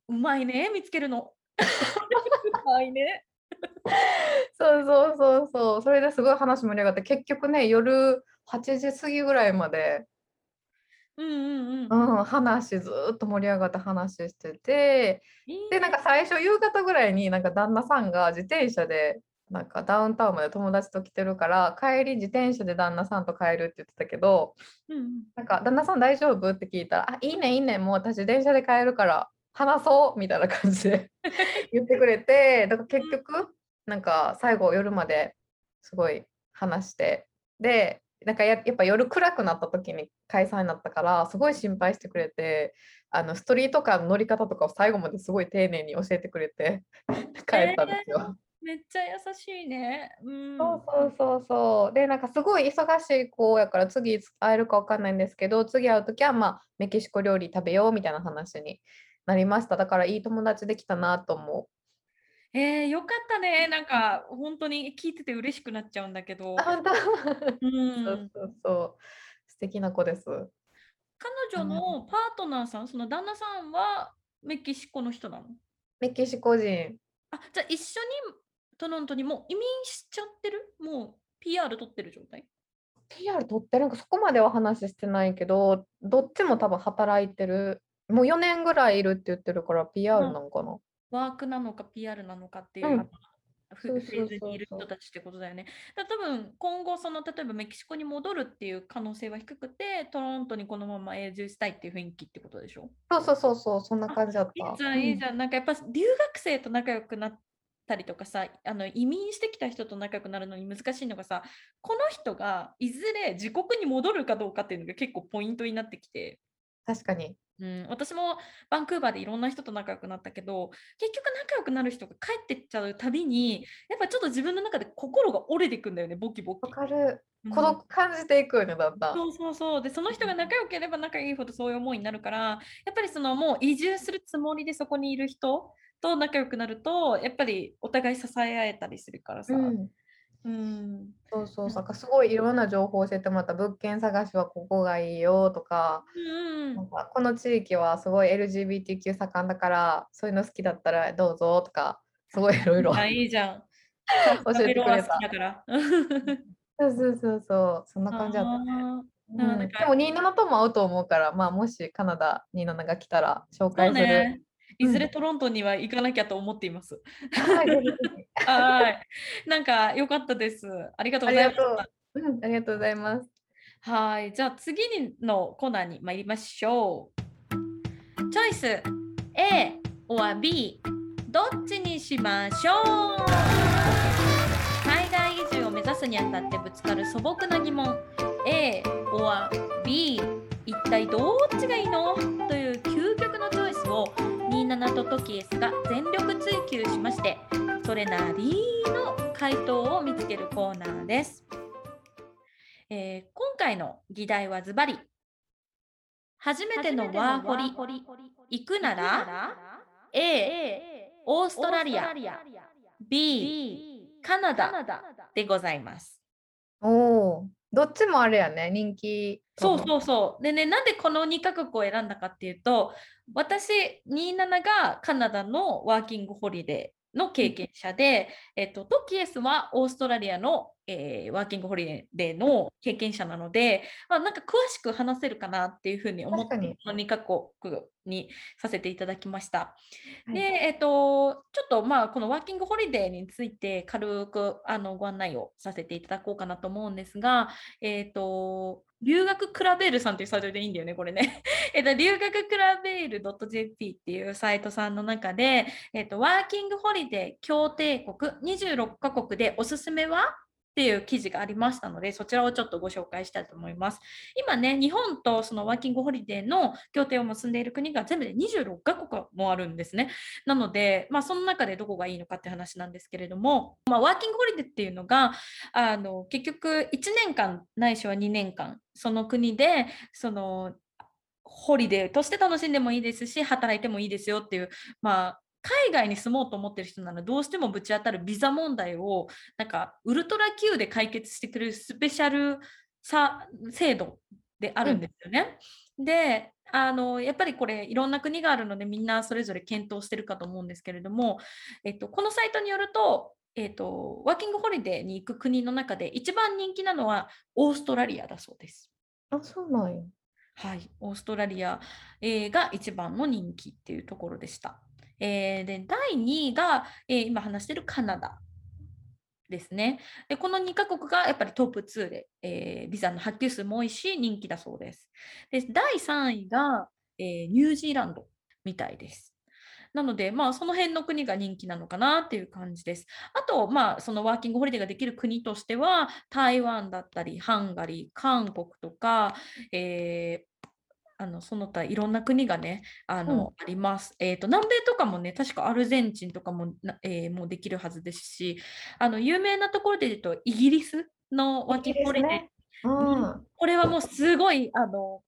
うまいね、見つけるの。うまいね。そうそうそうそうそれですごい話盛り上がって結局ね夜8時過ぎぐらいまで、うんうんうん。うん、話ずーっと盛り上がって話してて。でなんか最初夕方ぐらいになんか旦那さんが自転車でなんかダウンタウンまで友達と来てるから帰り自転車で旦那さんと帰るって言ってたけどうんうん。なんか旦那さん大丈夫？って聞いたら「あいいねいいねもう私電車で帰るから話そう」みたいな感じで 言ってくれてだから結局なんか最後夜まですごい話してでなんかややっぱ夜暗くなった時に解散になったからすごい心配してくれてあのストリートカーの乗り方とかを最後まですごい丁寧に教えてくれて 帰ったんですよ。めっちゃ優しいね。うん。そうそうそうそう。で、なんかすごい忙しい子やから次会えるかわかんないんですけど、次会うときはまあメキシコ料理食べようみたいな話になりました。だからいい友達できたなと思う。えー、よかったね。なんか本当に聞いてて嬉しくなっちゃうんだけど。あ、本当？う。そうんそうそう。素敵な子です。彼女のパートナーさん、その旦那さんはメキシコの人なの？メキシコ人。あ、じゃあ一緒にトロントにもう移民しちゃってる？もう PR 取ってる状態？PR 取ってる？んかそこまでは話してないけど、どっちも多分働いてる。もう4年ぐらいいるって言ってるから PR なのかな。ワークなのか PR なのかっていう、うんフェーズにいる人たちってことだよね。だ多分今後その例えばメキシコに戻るっていう可能性は低くてトロントにこのまま永住したいっていう雰囲気ってことでしょ？そうそうそうそう、そんな感じだった。いいじゃん、いいじゃん。なんかやっぱ留学生と仲良くなったりとかさ、あの移民してきた人と仲良くなるのに難しいのがさ、この人がいずれ自国に戻るかどうかっていうのが結構ポイントになってきて。確かに。うん、私もバンクーバーでいろんな人と仲良くなったけど結局仲良くなる人が帰ってっちゃうたびにやっぱちょっと自分の中で心が折れていくんだよねボキボキわ。かる。うん孤独感じていくよね、だんだん。そうそうそうでその人が仲良ければ仲いいほどそういう思いになるからやっぱりそのもう移住するつもりでそこにいる人と仲良くなるとやっぱりお互い支え合えたりするからさ。うん、うんそうそうそう。なんかすごいいろんな情報教えてもらった。物件探しはここがいいよとか、うんなんかこの地域はすごい LGBTQ 盛んだから、そういうの好きだったらどうぞとか、すごいいろいろあいいじゃん。教えてくれた。そうそうそうそう。そんな感じだったね。うんでも27とも合うと思うから、まあ、もしカナダ27が来たら紹介する。ね。いずれうんトロントには行かなきゃと思っています。はい。なんか良かったです。ありがとうございましありがとた。うん、ありがとうございます。はい。じゃあ次のコーナーに参りましょう。チョイス A or B どっちにしましょう海外移住を目指すにあたってぶつかる素朴な疑問 A or B 一体どっちがいいの？という究極のチョイスを7とトキエスが全力追求しましてそれなりの回答を見つけるコーナーです。えー今回の議題はズバリ初めてのワーホリ行くなら A オーストラリア B カナダでございます。おお、どっちもあれやね、人気。そうそうそう。でね、なんでこの2カ国を選んだかっていうと、私、27がカナダのワーキングホリデーの経験者で、えっと、トキエスはオーストラリアの、えーワーキングホリデーの経験者なので、まあ、なんか詳しく話せるかなっていうふうに思って、この2カ国にさせていただきました。はいで、えっと、ちょっとまあ、このワーキングホリデーについて軽くあのご案内をさせていただこうかなと思うんですが、えっと、留学クラベールさんというサイトでいいんだよね、これね。えっと、留学クラベール .jp っていうサイトさんの中で、えっと、ワーキングホリデー協定国26カ国でおすすめは？っていう記事がありましたので、そちらをちょっとご紹介したいと思います。今ね、日本とそのワーキングホリデーの協定を結んでいる国が全部で26カ国もあるんですね。なので、まあ、その中でどこがいいのかって話なんですけれども、まあ、ワーキングホリデーっていうのがあの結局1年間ないしは2年間その国でそのホリデーとして楽しんでもいいですし働いてもいいですよっていう、まあ、海外に住もうと思ってる人ならどうしてもぶち当たるビザ問題をなんかウルトラ Q で解決してくれるスペシャルさ制度であるんですよね。であのやっぱりこれいろんな国があるのでみんなそれぞれ検討してるかと思うんですけれども、えっと、このサイトによると,、えっと、ワーキングホリデーに行く国の中で一番人気なのはオーストラリアだそうです。あ、そうなんや。はい、オーストラリア、えーが一番の人気っていうところでした。えーで第2位が、えー今話しているカナダですね。でこの2カ国がやっぱりトップ2で、えービザの発給数も多いし人気だそうです。で第3位が、えニュージーランドみたいです。なので、まあ、その辺の国が人気なのかなっていう感じです。あと、まあ、そのワーキングホリデーができる国としては、台湾だったり、ハンガリー、韓国とか、えあのその他いろんな国がねあの、うんあります。えーと南米とかもね確かアルゼンチンとかもな、えーもうできるはずですしあの有名なところで言うとイギリスのワーキングホリデー、ね。うん。これはもうすごいあの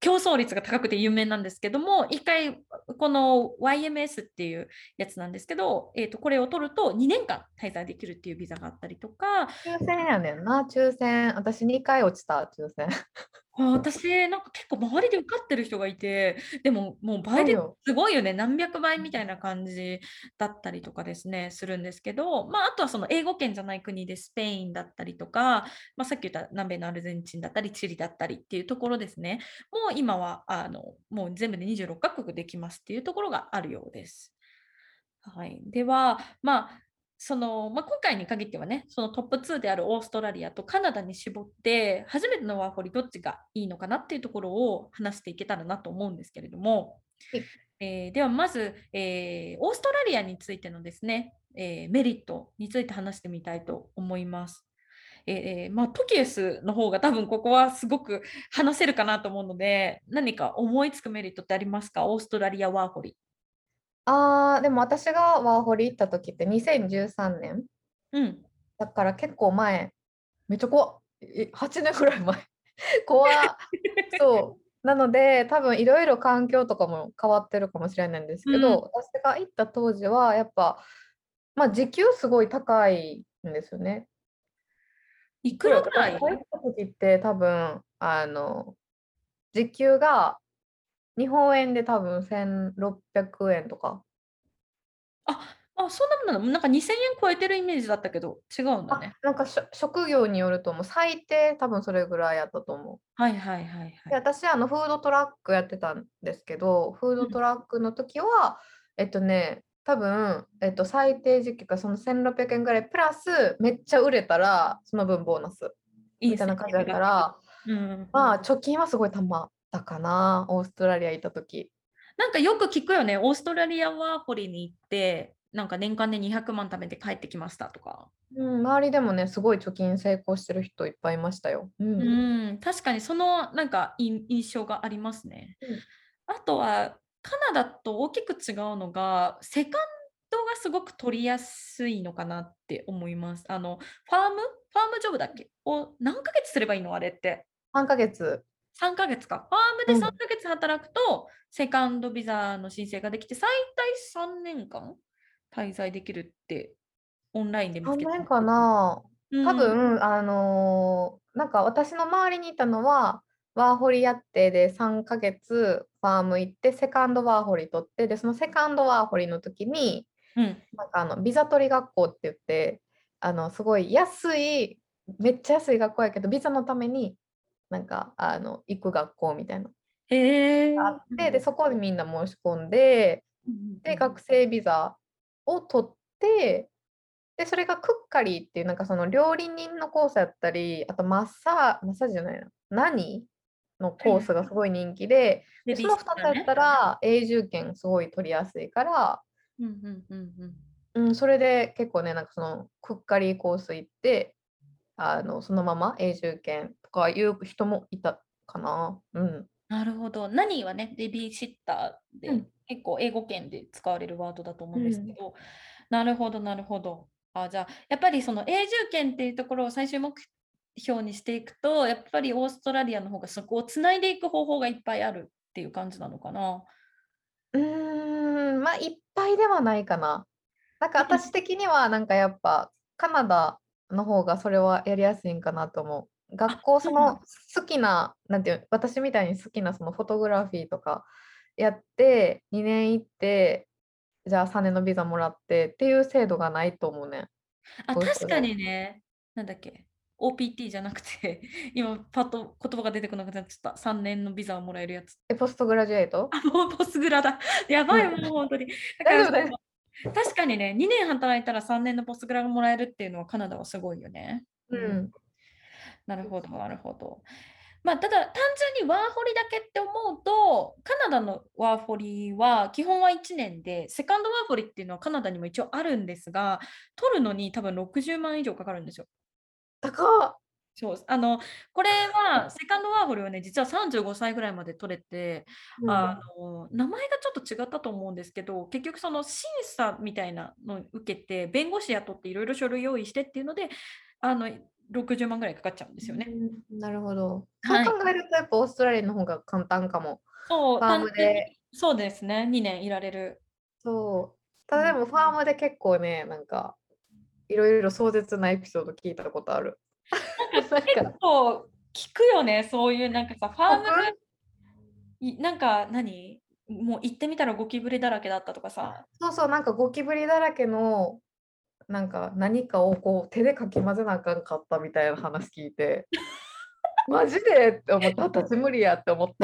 競争率が高くて有名なんですけども一回この YMS っていうやつなんですけど、えー、とこれを取ると2年間滞在できるっていうビザがあったりとか抽選やねんな、抽選。私2回落ちた、抽選。あ私なんか結構周りで受かってる人がいてでももう倍ですごいよね。何百倍みたいな感じだったりとかですねするんですけど、まあ、あとはその英語圏じゃない国でスペインだったりとか、まあ、さっき言った南米のアルゼンチンだったりチリだったりっていうところですね。もう今はあのもう全部で26カ国できますっていうところがあるようです。はい、では、まあそのまあ、今回に限ってはね、そのトップ2であるオーストラリアとカナダに絞って、初めてのワーホリどっちがいいのかなっていうところを話していけたらなと思うんですけれども、はいえーではまず、えーオーストラリアについてのですね、えーメリットについて話してみたいと思います。えーまあ、トキエスの方が多分ここはすごく話せるかなと思うので、何か思いつくメリットってありますか？オーストラリアワーホリ。あー、でも私がワーホリ行った時って2013年。うん。だから結構前。めっちゃ怖っ。え8年ぐらい前。怖っ。そう。なので、多分いろいろ環境とかも変わってるかもしれないんですけど、うん私が行った当時は、やっぱ、まあ、時給すごい高いんですよね。いくらぐらい？私が行った時って多分、あの、時給が日本円で多分1600円とか。あ、あ、そんなもんなの？なんか2000円超えてるイメージだったけど、違うんだあね。なんかしょ職業によると思う。最低多分それぐらいやったと思う。はいはいはいではい。私あのフードトラックやってたんですけど、フードトラックの時は、えっとね、多分、えっと、最低時給がその1600円ぐらいプラスめっちゃ売れたらその分ボーナスいいみたいな感じだかから、うん、まあ貯金はすごいたまったかな、オーストラリア行った時。なんかよく聞くよね、オーストラリアワーホリに行って、なんか年間で200万貯めて帰ってきましたとか。うん、周りでもね、すごい貯金成功してる人いっぱいいましたよ。うん。うん、確かにそのなんかい印象がありますね。あとはカナダと大きく違うのが、セカンドがすごく取りやすいのかなって思います。あの、ファーム？ファームジョブだっけ？を何ヶ月すればいいの？あれって。3ヶ月。3ヶ月か。ファームでうん3ヶ月働くと、セカンドビザの申請ができて、最大3年間滞在できるって、オンラインで見つ3けた。年かなうん多分、あのーなんか私の周りにいたのは、ワーホリやってで3ヶ月ファーム行って、セカンドワーホリ取って、で、そのセカンドワーホリの時に、うん。なんかあのビザ取り学校って言って、あのすごい安い、めっちゃ安い学校やけど、ビザのためになんかあの行く学校みたいな。のへあって、で、そこにみんな申し込んで、で、学生ビザを取って、で、それがクッカリーっていう、なんかその料理人のコースやったり、あとマッサー、マッサージじゃないな、何のコースがすごい人気で、でその2つやったら永住権すごい取りやすいから、うんうんうんうん。うん、それで結構ね、なんかそのクッカリーコース行って、あのそのまま永住権とかいう人もいたかな。うん。なるほど。何はね、ベビーシッターで、うん結構英語圏で使われるワードだと思うんですけど、なるほど、なるほど。あ、じゃあ、やっぱりその永住権っていうところを最終目標にしていくと、やっぱりオーストラリアの方がそこをつないでいく方法がいっぱいあるっていう感じなのかな。うーん、まあいっぱいではないかな。なんか私的にはなんかやっぱカナダの方がそれはやりやすいんかなと思う。学校その好きな、なんていう、私みたいに好きなそのフォトグラフィーとかやって2年行って、じゃあ3年のビザもらってっていう制度がないと思うね。あ、確かにね、なんだっけ、OPT じゃなくて、今パッと言葉が出てこなくなっちゃった。3年のビザをもらえるやつ。え、ポストグラジュエイト？あ、もうポスグラだ。やばい、うんもう本当に。大丈夫大丈そう確かにね、2年働いたら3年のポストグラがもらえるっていうのはカナダはすごいよね。うん。なるほど、なるほど。まあ、ただ単純にワーホリだけって思うと、カナダのワーホリは基本は1年で、セカンドワーホリっていうのはカナダにも一応あるんですが、取るのに多分60万以上かかるんですよ。高っそうあのこれはセカンドワーホルはね実は35歳ぐらいまで取れて、うん、あの名前がちょっと違ったと思うんですけど結局その審査みたいなのを受けて弁護士雇っていろいろ書類用意してっていうのであの60万ぐらいかかっちゃうんですよね。うん、なるほど。そう考えるとやっぱオーストラリアの方が簡単かも。そうファームで。そうですね2年いられる。そう。ただでもファームで結構ねなんかいろいろ壮絶なエピソード聞いたことある。なんか結構聞くよね、そういうなんかさ、ファームで、なんか何？もう行ってみたらゴキブリだらけだったとかさ。そうそう、なんかゴキブリだらけのなんか何かをこう手でかき混ぜなあかんかったみたいな話聞いて、マジで？って思った、私無理やって思って。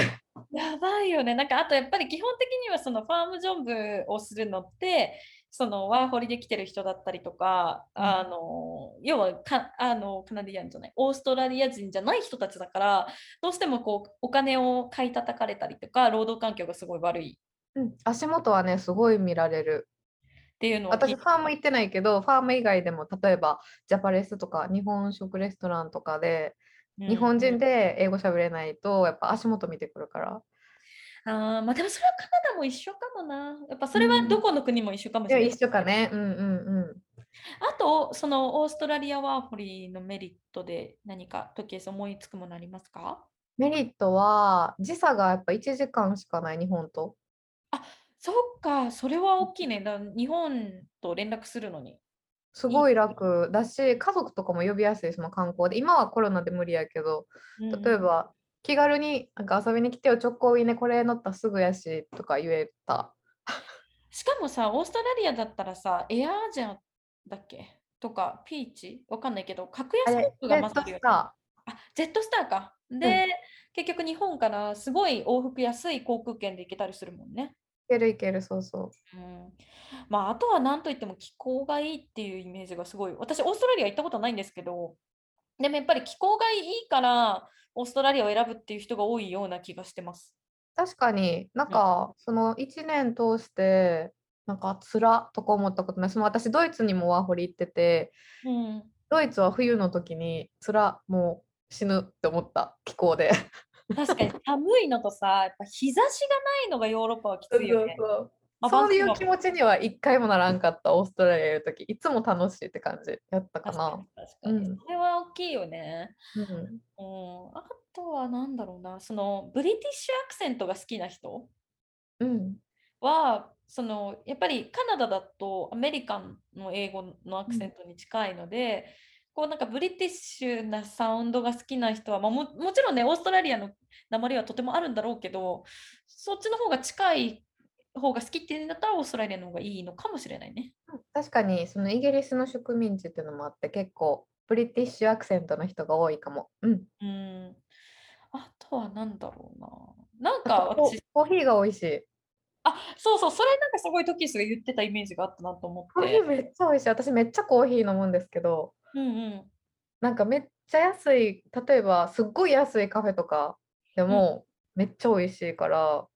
やばいよね。なんかあとやっぱり基本的にはそのファームジョブをするのってそのワーホリで来てる人だったりとか、うん、あの要はかあのカナディアンじゃないオーストラリア人じゃない人たちだからどうしてもこうお金を買い叩かれたりとか労働環境がすごい悪い。うん、足元はねすごい見られる。っていうの私ファーム行ってないけどファーム以外でも例えばジャパレスとか日本食レストランとかで、うん、日本人で英語喋れないとやっぱ足元見てくるから。あまあでもそれはカナダも一緒かもな。やっぱそれはどこの国も一緒かもしれない。うん、一緒かね。うんうんうん。あと、そのオーストラリアワーホリーのメリットで何か時計思いつくものありますか？メリットは時差がやっぱ1時間しかない日本と。あそっか、それは大きいね。だ日本と連絡するのに。すごい楽だし、家族とかも呼びやすいその観光で。今はコロナで無理やけど、例えば気軽になんか遊びに来てよ直行便でこれ乗ったらすぐやしとか言えた。しかもさ、オーストラリアだったらさ、エアージャだっけとか、ピーチ？わかんないけど、格安航空がまさるあ、ジェットスターか。で、うん、結局日本からすごい往復安い航空券で行けたりするもんね。いけるいける、そうそう。うん、まあ、あとは何といっても気候がいいっていうイメージがすごい。私、オーストラリア行ったことないんですけど、でもやっぱり気候がいいからオーストラリアを選ぶっていう人が多いような気がしてます。確かに。なんか、その1年通してなんかつらとか思ったことない。その私ドイツにもワーホリ行ってて、うん、ドイツは冬の時につらもう死ぬって思った。気候で。確かに。寒いのとさやっぱ日差しがないのがヨーロッパはきついよね。そうそうそういう気持ちには一回もならんかったオーストラリアいる時いつも楽しいって感じやったかな。確かにそれは大きいよね。うん、うん、あとは何だろうなそのブリティッシュアクセントが好きな人、うん、はそのやっぱりカナダだとアメリカンの英語のアクセントに近いので、うん、こうなんかブリティッシュなサウンドが好きな人は、まあ、ももちろんねオーストラリアの鉛はとてもあるんだろうけどそっちの方が近い方が好きっていうんだったらオーストラリアの方がいいのかもしれないね。確かにそのイギリスの植民地っていうのもあって結構ブリティッシュアクセントの人が多いかも。うん。うんあとは何だろうな。なんか私コーヒーが美味しい。あそうそうそれなんかすごいトキスが言ってたイメージがあったなと思って。コーヒーめっちゃ美味しい。私めっちゃコーヒー飲むんですけど、うんうん、なんかめっちゃ安い例えばすっごい安いカフェとかでもめっちゃ美味しいから、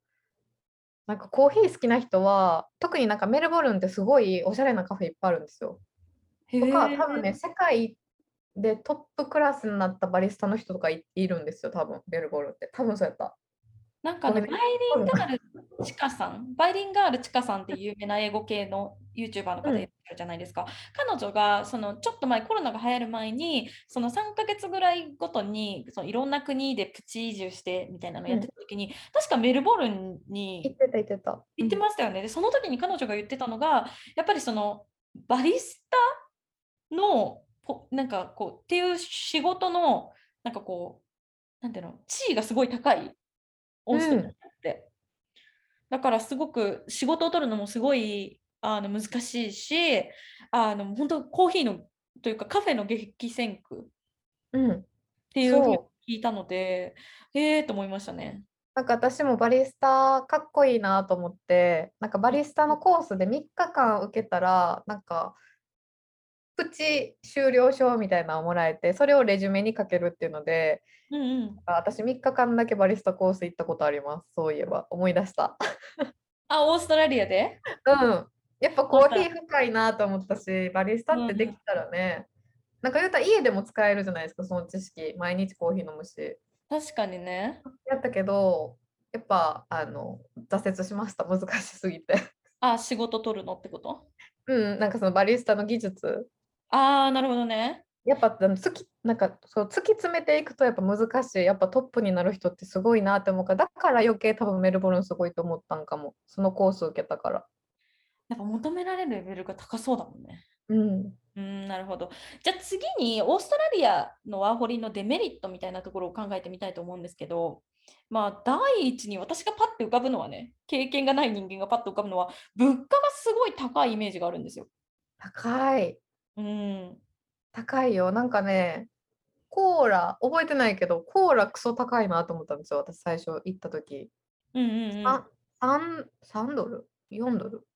なんかコーヒー好きな人は特になんかメルボルンってすごいおしゃれなカフェいっぱいあるんですよ。とか多分ね世界でトップクラスになったバリスタの人とかいるんですよ多分メルボルンって多分そうやった。なんかね、バイリンガールチカさん、バイリンガールチカさんって有名な英語系の YouTuber の方いらっしゃるじゃないですか。うん、彼女がそのちょっと前、コロナが流行る前に、その3ヶ月ぐらいごとにそのいろんな国でプチ移住してみたいなのやってた時に、うん、確かメルボルンに行ってた行ってた。行ってましたよね。で、その時に彼女が言ってたのが、やっぱりそのバリスタのなんかこうっていう仕事のなんかこうなんていうの地位がすごい高いオーストラリアって、だからすごく仕事を取るのもすごいあの難しいしあの本当コーヒーのというかカフェの激戦区っていうふうに聞いたので、ええー、と思いましたね。なんか私もバリスタかっこいいなと思ってなんかバリスタのコースで3日間受けたらなんかプチ修了証みたいなのをもらえてそれをレジュメにかけるっていうので、うんうん、私3日間だけバリスタコース行ったことありますそういえば思い出したあオーストラリアで？うんやっぱコーヒー深いなと思ったしバリスタってできたらね、なんか言うたら家でも使えるじゃないですか、その知識。毎日コーヒー飲むし。確かにね。やったけど、やっぱ、あの、挫折しました。難しすぎて。あ、仕事取るのってこと？うん、なんかそのバリスタの技術。ああ、なるほどね。やっぱあの突きなんかそう突き詰めていくとやっぱ難しいやっぱトップになる人ってすごいなって思うからだから余計多分メルボルンすごいと思ったんかもそのコース受けたからやっぱ求められるレベルが高そうだもんね。うんうん、なるほど。じゃあ次にオーストラリアのワーホリのデメリットみたいなところを考えてみたいと思うんですけど、まあ第一に私がパッて浮かぶのはね、経験がない人間がパッと浮かぶのは、物価がすごい高いイメージがあるんですよ。高いうん。高いよなんかねコーラ覚えてないけどコーラクソ高いなと思ったんですよ私最初行った時うんうんうん。あ 3, 3ドル？4ドル？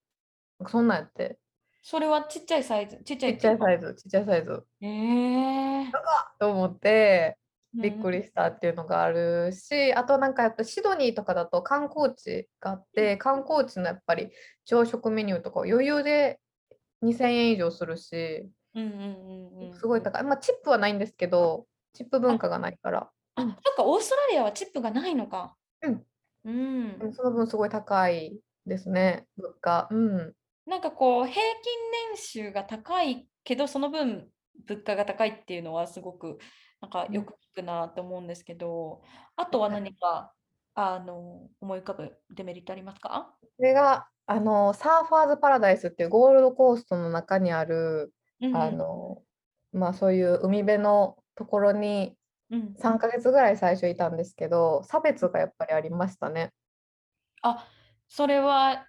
そんなんやってそれはちっちゃいサイズ、ちっちゃいちっちゃいサイイズちっちゃいサイズズ。えー。と思ってびっくうんりしたっていうのがあるし、あとなんかやっぱシドニーとかだと観光地があって観光地のやっぱり朝食メニューとか余裕で2000円以上するしうんうんうんうん。すごい高い、まあチップはないんですけどチップ文化がないからあ、そっか、オーストラリアはチップがないのか。うん。うん。その分すごい高いですね物価うんなんかこう平均年収が高いけどその分物価が高いっていうのはすごくなんかよく聞くなって思うんですけど、あとは何かあの思い浮かぶデメリットありますか？それがあのサーファーズパラダイスっていうゴールドコーストの中にあるうんあのまあそういう海辺のところにうん、3ヶ月ぐらい最初いたんですけど差別がやっぱりありましたね。あそれは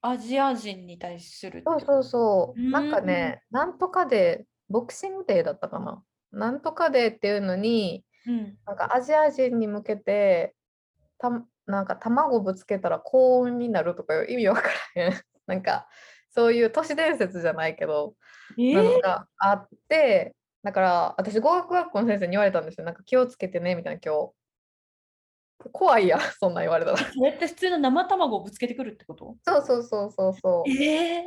アジア人に対するそうそうそうう。なんかんね、なんとかで、ボクシングデーだったかな？なんとかデーっていうのに、うん、なんかアジア人に向けて、たなんか卵ぶつけたら高温になるとかいう意味わからへん。なんかそういう都市伝説じゃないけど、えなのがあって、だから私語学学校の先生に言われたんですよ。なんか気をつけてねみたいな今日。怖いやん、そんなん言われたら。それって普通の生卵をぶつけてくるってこと？そうそうそうそうそう。ええ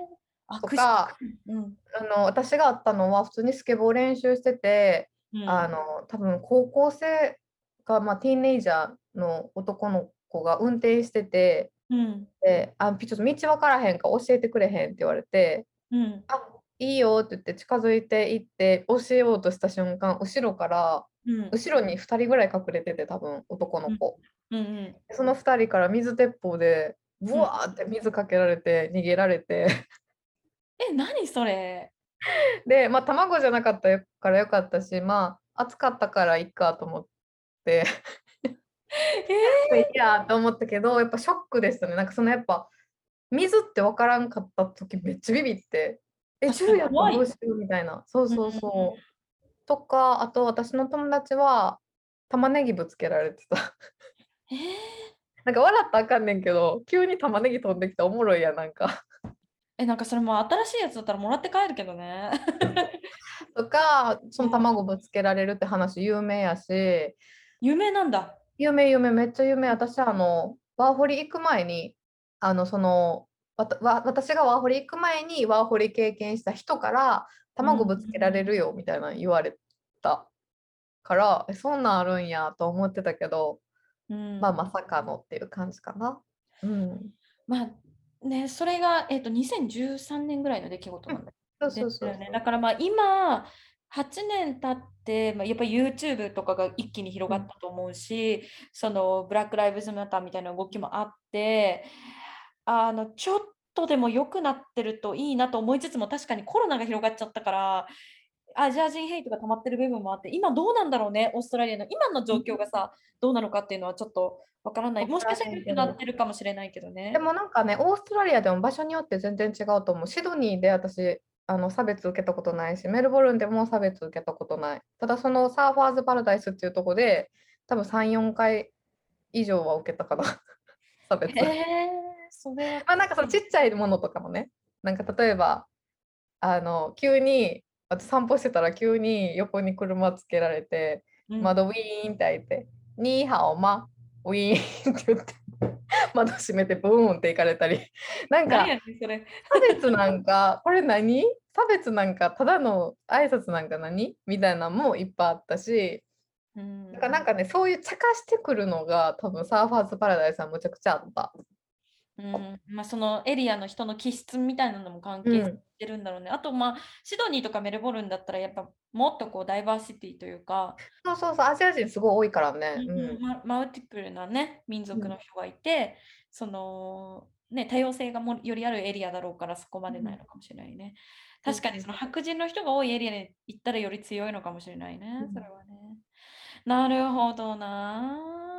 あとか、うんあの私があったのは普通にスケボー練習してて、うん、あの多分高校生か、まあ、ティーンネイジャーの男の子が運転しててうん。であちょっと道分からへんか教えてくれへんって言われてうん。あいいよって言って近づいていって教えようとした瞬間後ろからうん。後ろに2人ぐらい隠れてて多分男の子、うん。うんでその2人から水鉄砲でブワーって水かけられて逃げられて。え何それ？でまあ卵じゃなかったからよかったしまあ暑かったからいっかと思って。えいやと思ったけどやっぱショックでしたね。なんかそのやっぱ水って分からんかった時めっちゃビビってえ確かに銃やった怖い。らどうしようみたいな。そうそうう。んそうとかあと私の友達は玉ねぎぶつけられてた。えー。なんか笑ったらあかんねんけど急に玉ねぎ飛んできたらおもろいやんなんか。えなんかそれも新しいやつだったらもらって帰るけどね。とかその卵ぶつけられるって話有名やし。有名なんだ有名有名めっちゃ有名私あのワーホリ行く前にあのそのわたわ私がワーホリ行く前にワーホリ経験した人から卵ぶつけられるよみたいなの言われた。からえそんなんあるんやと思ってたけど、うん。まあまさかのっていう感じかな。うん、まあねそれが、えっと2013年ぐらいの出来事なんだそうそうそうですよね。だからまあ今8年経って、まあ、やっぱ YouTube とかが一気に広がったと思うし、そのブラック・ライブズ・マターみたいな動きもあってあのちょっとでも良くなってるといいなと思いつつも確かにコロナが広がっちゃったからアジア人ヘイトが溜まってる部分もあって今どうなんだろうねオーストラリアの今の状況がさどうなのかっていうのはちょっとわからないもしかしたら良くなってるかもしれないけどねで。もなんかねオーストラリアでも場所によって全然違うと思う。シドニーで私あの差別受けたことないしメルボルンでも差別受けたことない。ただそのサーファーズパラダイスっていうところで多分3、4回以上は受けたかな 差別。えー、それはまあなんかそのちっちゃいものとかもねなんか例えばあの急にあと散歩してたら急に横に車つけられてうん窓ウィーンって開いて「ニーハオマウィーン」って言って 窓閉めてブーンって行かれたり。なんか。差別なんかこれ何？差別なんかただの挨拶なんか何？みたいなのもいっぱいあったし。うん。なんかねそういう茶化してくるのが多分サーファーズパラダイスはむちゃくちゃあった。うんまあ、そのエリアの人の気質みたいなのも関係してるんだろうね。あと、まあ、シドニーとかメルボルンだったら、やっぱもっとこうダイバーシティというか、そうそうそうアジア人すごい多いからね。うんうんまマルティプルなね、民族の人がいて、その、ね、多様性がもよりあるエリアだろうから、そこまでないのかもしれないね。うん確かにその白人の人が多いエリアに行ったらより強いのかもしれないねう。んそれはね。なるほどな。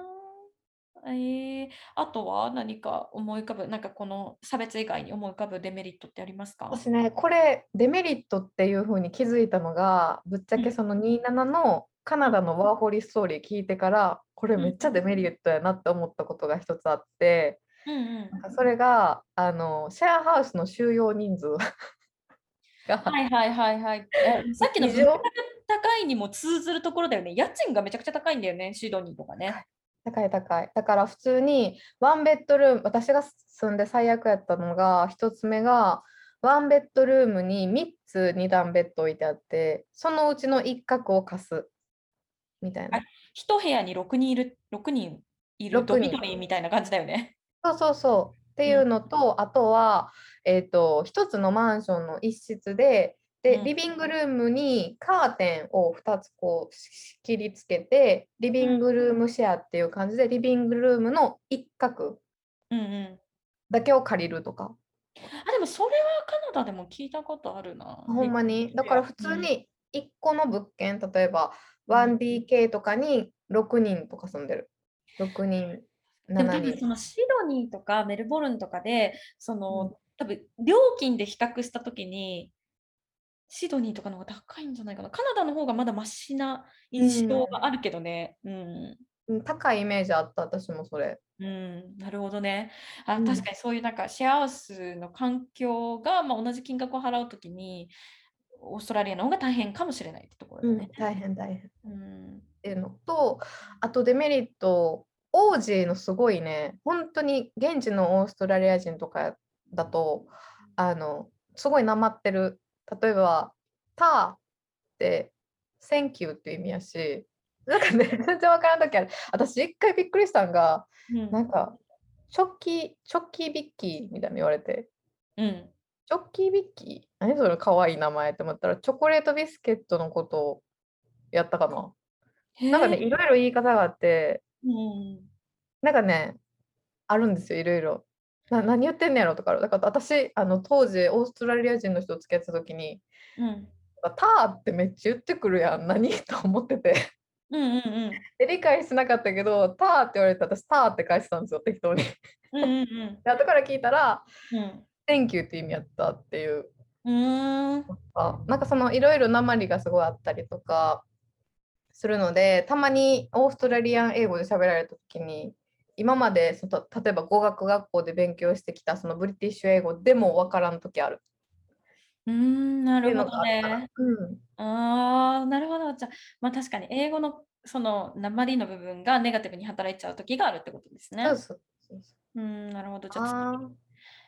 えー、あとは何か思い浮かぶ、なんかこの差別以外に思い浮かぶデメリットってありますか？私ね。これデメリットっていう風に気づいたのがぶっちゃうんけその27のカナダのワーホリストーリー聞いてからこれめっちゃデメリットやなって思ったことが一つあってうんうん。なんかそれがあのシェアハウスの収容人数 がはいはいはいはい。え さっきの高いにも通ずるところだよね。家賃がめちゃくちゃ高いんだよね、シドニーとかね。高い高いだから普通にワンベッドルーム私が住んで最悪やったのが一つ目がワンベッドルームに3つ2段ベッド置いてあってそのうちの一角を貸すみたいなあ一部屋に6人いる、6人いるド六人ミトリーみたいな感じだよね。そうそうそう。っていうのと、あとは、えっ、と、一つのマンションの一室で、で、うんリビングルームにカーテンを2つこう仕切りつけて、リビングルームシェアっていう感じで、リビングルームの一角うんうん。だけを借りるとか。あ、でもそれはカナダでも聞いたことあるな。ほんまに？だから普通うんに1個の物件、例えば 1DK とかに6人とか住んでる。6人、でも多7人。分そのシドニーとかメルボルンとかで、その、多分料金で比較したときに、シドニーとかの方が高いんじゃないかな。カナダの方がまだマシな印象があるけどね。うん。うん高いイメージあった、私もそれ。うん、なるほどね。あ、うん確かにそういうなんかシェアハウスの環境が、まあ、同じ金額を払うときに、オーストラリアの方が大変かもしれないってところだね。大変大変。うん。っていうのとあとデメリットオージーのすごいね本当に現地のオーストラリア人とかだとあのすごいなまってる例えば「ター」って「Thank you」っていう意味やしなんかね全然わからん時ある。私一回びっくりしたんがうん。なんか「チョッキーチョッキービッキー」みたいな言われて。うん。「チョッキービッキー？何それかわいい名前」って思ったらチョコレートビスケットのことをやったかな。なんかね、いろいろ言い方があって、うん。なんかね、あるんですよ、いろいろ。な何言ってんねやろとか、だから私、あの当時、オーストラリア人の人と付き合ってた時に、うん。ターってめっちゃ言ってくるやん、何？と思ってて。うんうんうん。で理解してなかったけど、ターって言われて、私、ターって返してたんですよ、適当に。うんうん で後から聞いたら、うん。Thank you って意味やったっていう。うん。なんかそのいろいろ訛りがすごいあったりとかするのでたまにオーストラリアン英語で喋られた時に今までその例えば語学学校で勉強してきたそのブリティッシュ英語でもわからん時ある。うーん、なるほどね。うん。ああ、なるほど。じゃあ、まあ確かに英語のその鉛の部分がネガティブに働いちゃう時があるってことですね。そう。そう。そうそううん、なるほど。じゃあ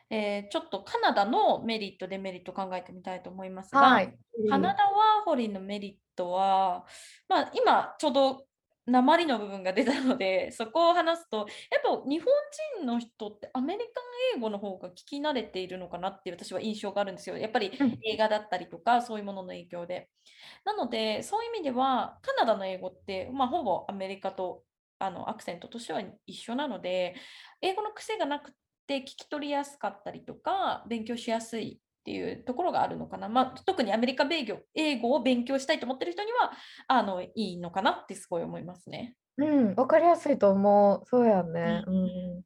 えーちょっとカナダのメリット、デメリット考えてみたいと思いますーが、はい。カナダワーホリのメリットは、まあ、今ちょうど鉛の部分が出たので、そこを話すと、やっぱ日本人の人ってアメリカン英語の方が聞き慣れているのかなっていう私は印象があるんですよ。やっぱりうん映画だったりとか、そういうものの影響で。なので、そういう意味では、カナダの英語って、まあ、ほぼアメリカとあのアクセントとしては一緒なので、英語の癖がなくて聞き取りやすかったりとか、勉強しやすいっていうところがあるのかな。まあ、特にアメリカ米語英語を勉強したいと思ってる人にはあのいいのかなってすごい思いますね。うんわかりやすいと思うそうやねううんん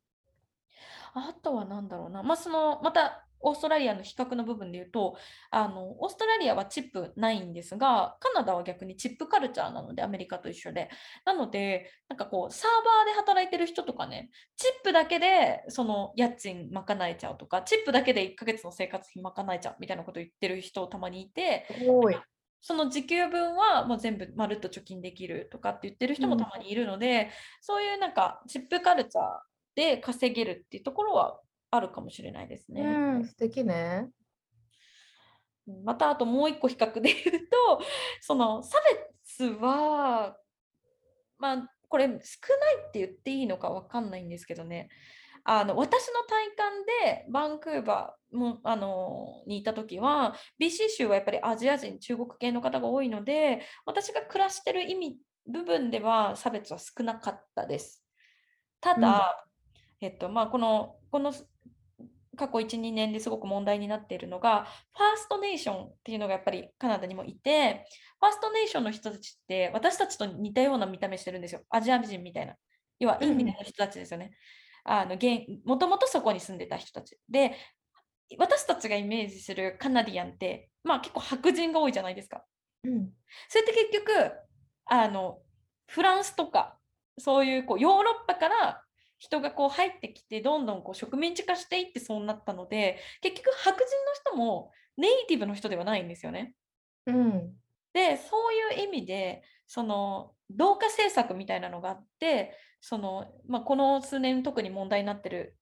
あとは何だろうな。まあ、そのまたオーストラリアの比較の部分で言うとあの、オーストラリアはチップないんですが、カナダは逆にチップカルチャーなので、アメリカと一緒で。なので、なんかこう、サーバーで働いてる人とかね、チップだけでその家賃賄えちゃうとか、チップだけで1ヶ月の生活費賄えちゃうみたいなことを言ってる人たまにいて、その時給分はもう全部まるっと貯金できるとかって言ってる人もうんたまにいるので、そういうなんかチップカルチャーで稼げるっていうところはあるかもしれないですね。うん素敵ねまたあともう一個比較で言うと その差別はまあこれ少ないって言っていいのか分かんないんですけどねあの私の体感でバンクーバーもあのにいた時は BC 州はやっぱりアジア人中国系の方が多いので私が暮らしてる意味部分では差別は少なかったです。ただ、うん、えっとまあ、このこの過去1、2年ですごく問題になっているのが、ファーストネーションっていうのがやっぱりカナダにもいて、ファーストネーションの人たちって私たちと似たような見た目してるんですよ。アジア人みたいな。要はインみたいな人たちですよね。あのもともとそこに住んでた人たち。で、私たちがイメージするカナディアンって、まあ結構白人が多いじゃないですか。うん、それって結局、あの、フランスとか、そういうこうヨーロッパから人がこう入ってきてどんどんこう植民地化していってそうなったので結局白人の人もネイティブの人ではないんですよね。うん、でそういう意味でその同化政策みたいなのがあってその、まあ、この数年特に問題になってる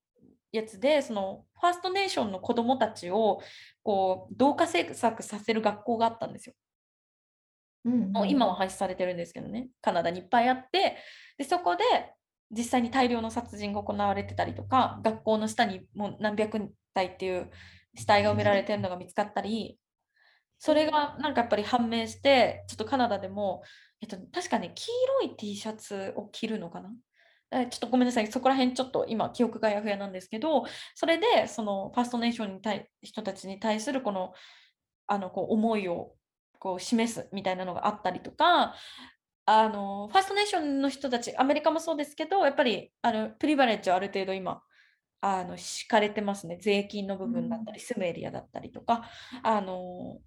やつでそのファーストネーションの子どもたちをこう同化政策させる学校があったんですよ。うんうん、今は廃止されてるんですけどねカナダにいっぱいあってでそこで実際に大量の殺人が行われてたりとか学校の下にもう何百体っていう死体が埋められてるのが見つかったりそれがなんかやっぱり判明してちょっとカナダでも、えっと、確かね黄色い T シャツを着るのかな？ちょっとごめんなさい、そこら辺ちょっと今記憶がやふやなんですけど、それでそのファーストネーションに対人たちに対するこのあのこう思いをこう示すみたいなのがあったりとか、あのファーストネーションの人たち、アメリカもそうですけど、やっぱりあのプリバレッジはある程度今、あの敷かれてますね。税金の部分だったり、住むエリアだったりとか、あの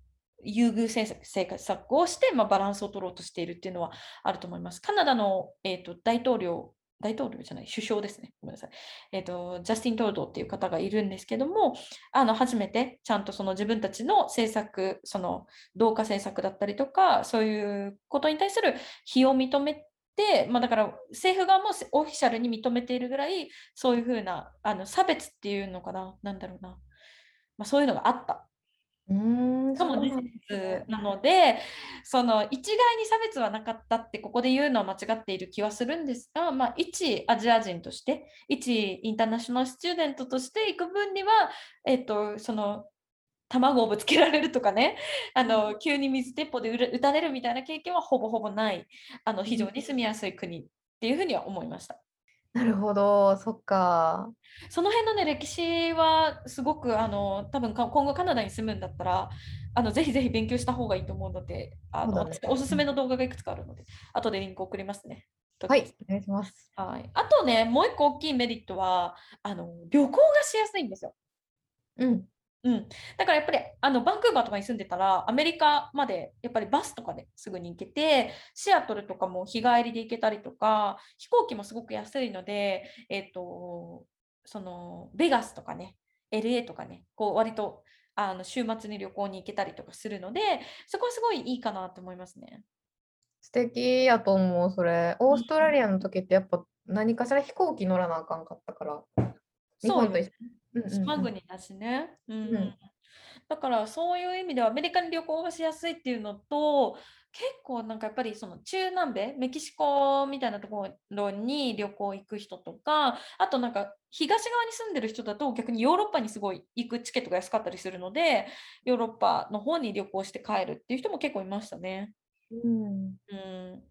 優遇政策をして、まあ、バランスを取ろうとしているっていうのはあると思います。カナダの、えーと大統領大統領じゃない、首相ですね。ごめんなさい。えっ、ー、と、ジャスティン・トルドーっていう方がいるんですけども、あの、初めてちゃんとその自分たちの政策、その、同化政策だったりとか、そういうことに対する非を認めて、まあ、だから政府側もオフィシャルに認めているぐらい、そういうふうなあの差別っていうのかな、なんだろうな、まあ、そういうのがあったうんかも事実なのでその一概に差別はなかったってここで言うのは間違っている気はするんですが、まあ、一アジア人として一インターナショナルスチューデントとして行く分には、えっと、その卵をぶつけられるとかね あの急に水鉄砲で撃たれるみたいな経験はほぼほぼないあの非常に住みやすい国っていうふうには思いました。なるほど、そっか。その辺のね、歴史はすごく、あの、多分か今後カナダに住むんだったら、あのぜひぜひ勉強した方がいいと思うので、あの、ね、おすすめの動画がいくつかあるので、後でリンク送りますね。はい、お願いします。はい。あとね、もう一個大きいメリットは、あの、旅行がしやすいんですよ。うん。うん、だからやっぱりあのバンクーバーとかに住んでたらアメリカまでやっぱりバスとかですぐに行けてシアトルとかも日帰りで行けたりとか飛行機もすごく安いので、えーと、そのベガスとかね LA とかねこう割とあの週末に旅行に行けたりとかするのでそこはすごいいいかなと思いますね。素敵。やと思うそれオーストラリアの時ってやっぱ何かしら飛行機乗らなあかんかったから日本と一緒島国だしね。うん、うん、だからそういう意味ではアメリカに旅行がしやすいっていうのと結構なんかやっぱりその中南米メキシコみたいなところに旅行行く人とかあとなんか東側に住んでる人だと逆にヨーロッパにすごい行くチケットが安かったりするのでヨーロッパの方に旅行して帰るっていう人も結構いましたね。うん、うん。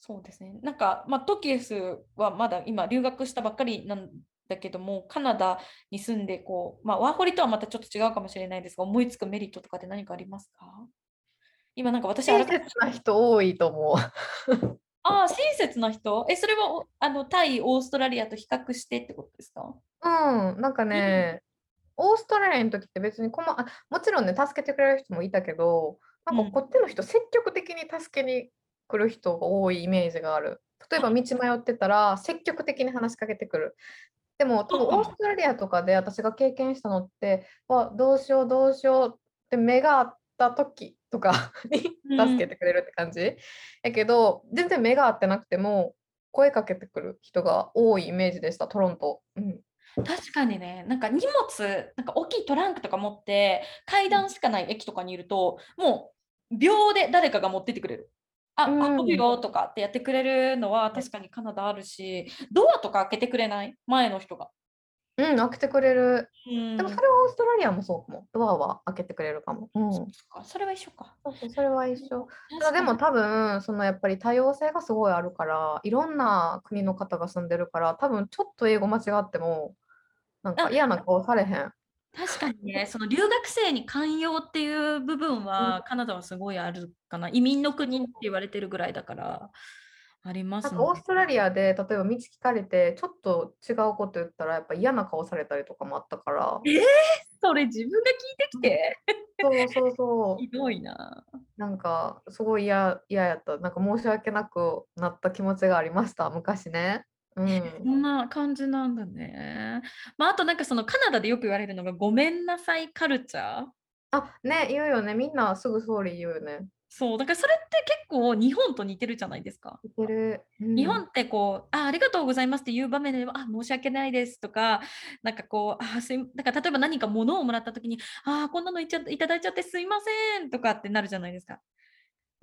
そうですね。なんか、まあ、トキエスはまだ今留学したばっかりなんだけどもカナダに住んでこう、まあ、ワーホリとはまたちょっと違うかもしれないですが思いつくメリットとかって何かありますか？今なんか私親切な人多いと思う。ああ、親切な人？え、それはあのタイ、オーストラリアと比較してってことですか？うん、なんかね、うん、オーストラリアの時って別にこまあもちろんね、助けてくれる人もいたけど、なんかこっちの人、積極的に助けに来る人が多いイメージがある。例えば道迷ってたら積極的に話しかけてくる。でも多分オーストラリアとかで私が経験したのってわどうしようどうしようって目が合った時とか に助けてくれるって感じ、うん、やけど全然目が合ってなくても声かけてくる人が多いイメージでしたトロント。うん。確かにね、なんか荷物、なんか大きいトランクとか持って、階段しかない駅とかにいると、もう秒で誰かが持ってってくれる。あ、うん運ぶよとかってやってくれるのは確かにカナダあるし、ドアとか開けてくれない？前の人が。うん、開けてくれる。うんでもそれはオーストラリアもそうかも。ドアは開けてくれるかも。うん。そっかそれは一緒か。そうそう、それは一緒。ただでも多分、そのやっぱり多様性がすごいあるから、いろんな国の方が住んでるから、多分ちょっと英語間違っても、なんかあ嫌な顔されへん。確かにね、その留学生に寛容っていう部分は、カナダはすごいあるかな。移民の国って言われてるぐらいだから、ありますねオーストラリアで例えば道聞かれて、ちょっと違うこと言ったら、やっぱ嫌な顔されたりとかもあったから。それ自分が聞いてきて、そうそうそう。ひどいな。なんかすごい嫌嫌やった。なんか申し訳なくなった気持ちがありました、昔ね。うん。そんな感じなんだね。まあ、あとなんかそのカナダでよく言われるのがごめんなさいカルチャー。あ、ね、言うよね。みんなすぐ総理言うよね。そう、だからそれって結構日本と似てるじゃないですか。いける。うん日本ってこう、あ、ありがとうございますっていう場面では、あ、申し訳ないですとか、なんかこう、あ、すい、だから例えば何か物をもらった時に、あ、こんなのいっちゃいただいちゃってすいませんとかってなるじゃないですか。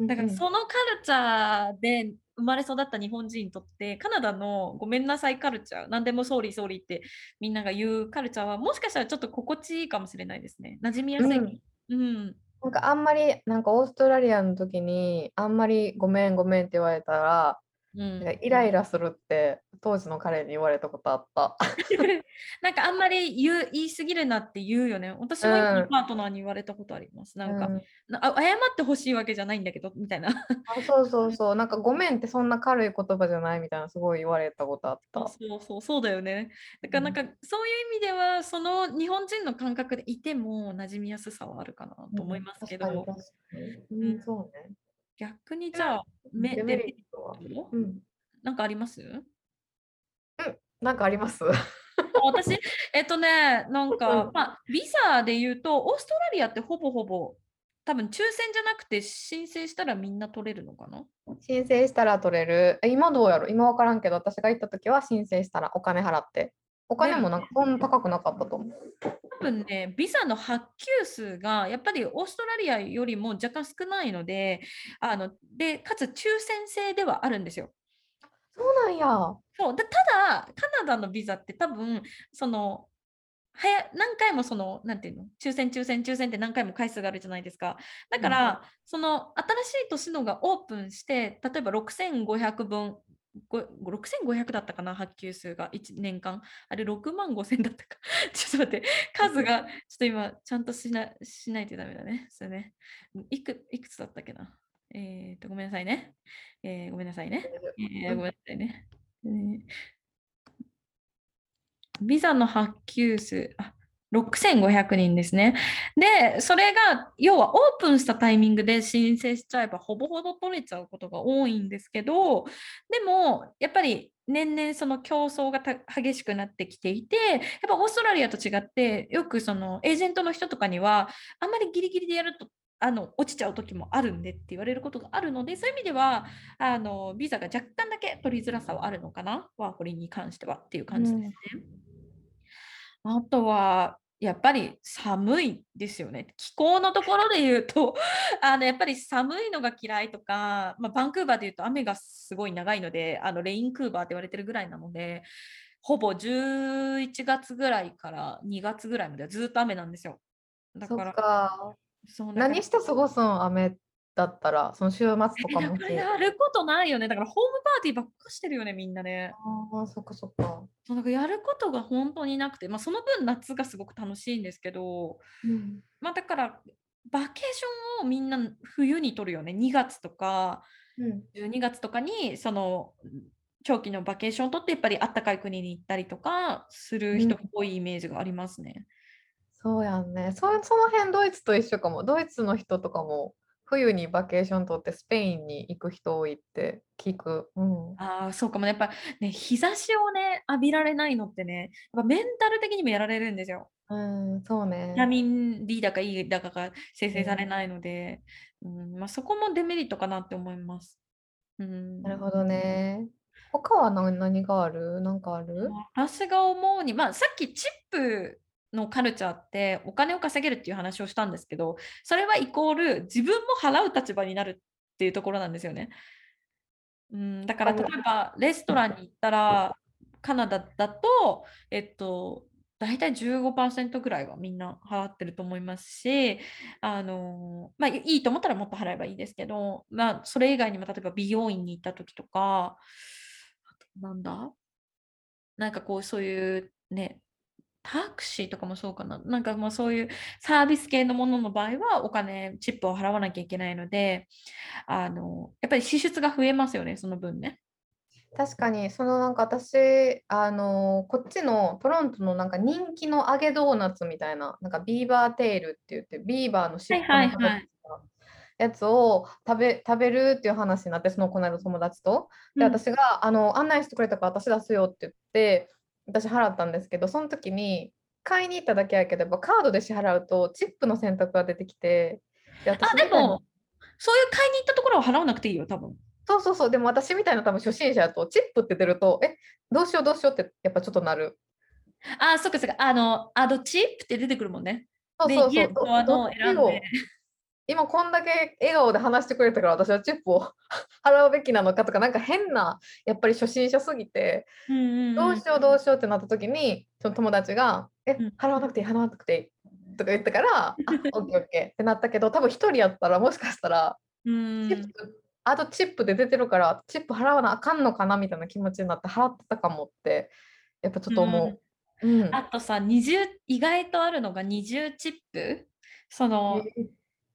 だからうんそのカルチャーで生まれ育った日本人にとって、カナダのごめんなさいカルチャー、何でも総理総理ってみんなが言うカルチャーは、もしかしたらちょっと心地いいかもしれないですね。馴染みやすい。うんうん。なんかあんまり、なんかオーストラリアの時に、あんまりごめんごめんって言われたら、うんイライラするって当時の彼に言われたことあった。なんかあんまり言う言い過ぎるなって言うよね。私もパートナーに言われたことあります。なんか、うん謝ってほしいわけじゃないんだけど、みたいな。あそうそうそう、なんかごめんってそんな軽い言葉じゃないみたいなすごい言われたことあった。そうそうそうだよね。だからなんか、そういう意味ではその日本人の感覚でいても馴染みやすさはあるかなと思いますけど、うん、そうね。逆にじゃあめデメリットは？うん。なんかあります？なんかあります私えっとねなんか、うんまあ、ビザで言うとオーストラリアってほぼほぼ多分抽選じゃなくて申請したらみんな取れるのかな？申請したら取れる。え今どうやろ？今わからんけど、私が行った時は申請したらお金払って。お金もなんかそんな高くなかったと思う。多分ね、ビザの発給数がやっぱりオーストラリアよりも若干少ないので、あのでかつ抽選制ではあるんですよ。そうなんや。そうでただ、カナダのビザって多分そのはや何回もその、なんていうの、抽選、抽選、抽選って何回も回数があるじゃないですか。だから、その新しい年のがオープンして、例えば6500分、ご6500だったかな、発給数が1年間。あれ、6万5000だったか。ちょっと待って、数が、ちょっと今、ちゃんとしなしないとダメだね。それね。いくいくつだったっけな。えっ、と、ごめんなさいね。えーごめんなさいね。えーごめんなさいね。えービザの発給数、あ6500人ですね。で、それが、要はオープンしたタイミングで申請しちゃえば、ほぼほぼ取れちゃうことが多いんですけど、でも、やっぱり年々その競争が激しくなってきていて、やっぱオーストラリアと違って、よくそのエージェントの人とかには、あんまりギリギリでやると、あの落ちちゃう時もあるんでって言われることがあるので、そういう意味では、あのビザが若干だけ取りづらさはあるのかな、ワーホリに関してはっていう感じですね。あとは、やっぱり寒いですよね。気候のところで言うと、あのやっぱり寒いのが嫌いとか、まあ、バンクーバーで言うと雨がすごい長いので、あのレインクーバーって言われてるぐらいなので、ほぼ11月ぐらいから2月ぐらいまではずっと雨なんですよ。だから、か。そうだから何して過ごすん雨だったら、その週末とかえもやることないよね。だからホームパーティーばっかしてるよね、みんなね。ああ、そっかそっか。そうなんかやることが本当になくて、まあ、その分夏がすごく楽しいんですけど、うん。まあ、だからバケーションをみんな冬に取るよね。2月とかうん。12月とかにその長期のバケーションを取ってやっぱりあったかい国に行ったりとかする人が多いイメージがありますね。そうやんね。そその辺ドイツと一緒かも。ドイツの人とかも冬にバケーション取ってスペインに行く人多いって聞く。うん。ああ、そうかもね。やっぱね、日差しをね、浴びられないのってね、やっぱメンタル的にもやられるんですよ。うん、そうねビ。タミン D だか E だかが生成されないので、うんまあ、そこもデメリットかなって思います。うん、なるほどね。他は何何がある？なんかある？私が思うに、まあ、さっきチップのカルチャーってお金を稼げるっていう話をしたんですけど、それはイコール自分も払う立場になるっていうところなんですよね。うん、だから例えばレストランに行ったらカナダだと、えっと、大体15%ぐらいはみんな払ってると思いますし、あのまあ、いいと思ったらもっと払えばいいですけど、まあ、それ以外にも例えば美容院に行った時とか、あとなんだ？なんかこうそういうね、タクシーとかもそうかな。なんかもうそういうサービス系のものの場合はお金、チップを払わなきゃいけないので、あのやっぱり支出が増えますよね、その分ね。確かに、そのなんか私、あのこっちのトロントのなんか人気の揚げドーナツみたいな、なんかビーバーテールって言って、ビーバーの尻尾のはいはいはい。やつを食べ食べるっていう話になって、そのこの間友達と。で、うん、私があの案内してくれたから私出すよって言って、私払ったんですけど、その時に買いに行っただけやけど、カードで支払うとチップの選択が出てきて、で私あ、でも、そういう買いに行ったところは払わなくていいよ、多分。そうそうそう、でも私みたいな多分初心者だと、チップって出ると、え、どうしようどうしようってやっぱちょっとなる。あ、そっかそっか、あの、アドチップって出てくるもんね。そうそうそう。どど選んで今こんだけ笑顔で話してくれたから私はチップを 払うべきなのかとかなんか変なやっぱり初心者すぎて、どうしようどうしようってなった時にその友達が「え払わなくていい払わなくていい」とか言ったから「あオッケーオッケー」ってなったけど多分一人やったらもしかしたらチップあとチップで出てるからチップ払わなあかんのかなみたいな気持ちになって払ってたかもってやっぱちょっと思う。うん。うん、あとさ二重意外とあるのが二重チップ？その、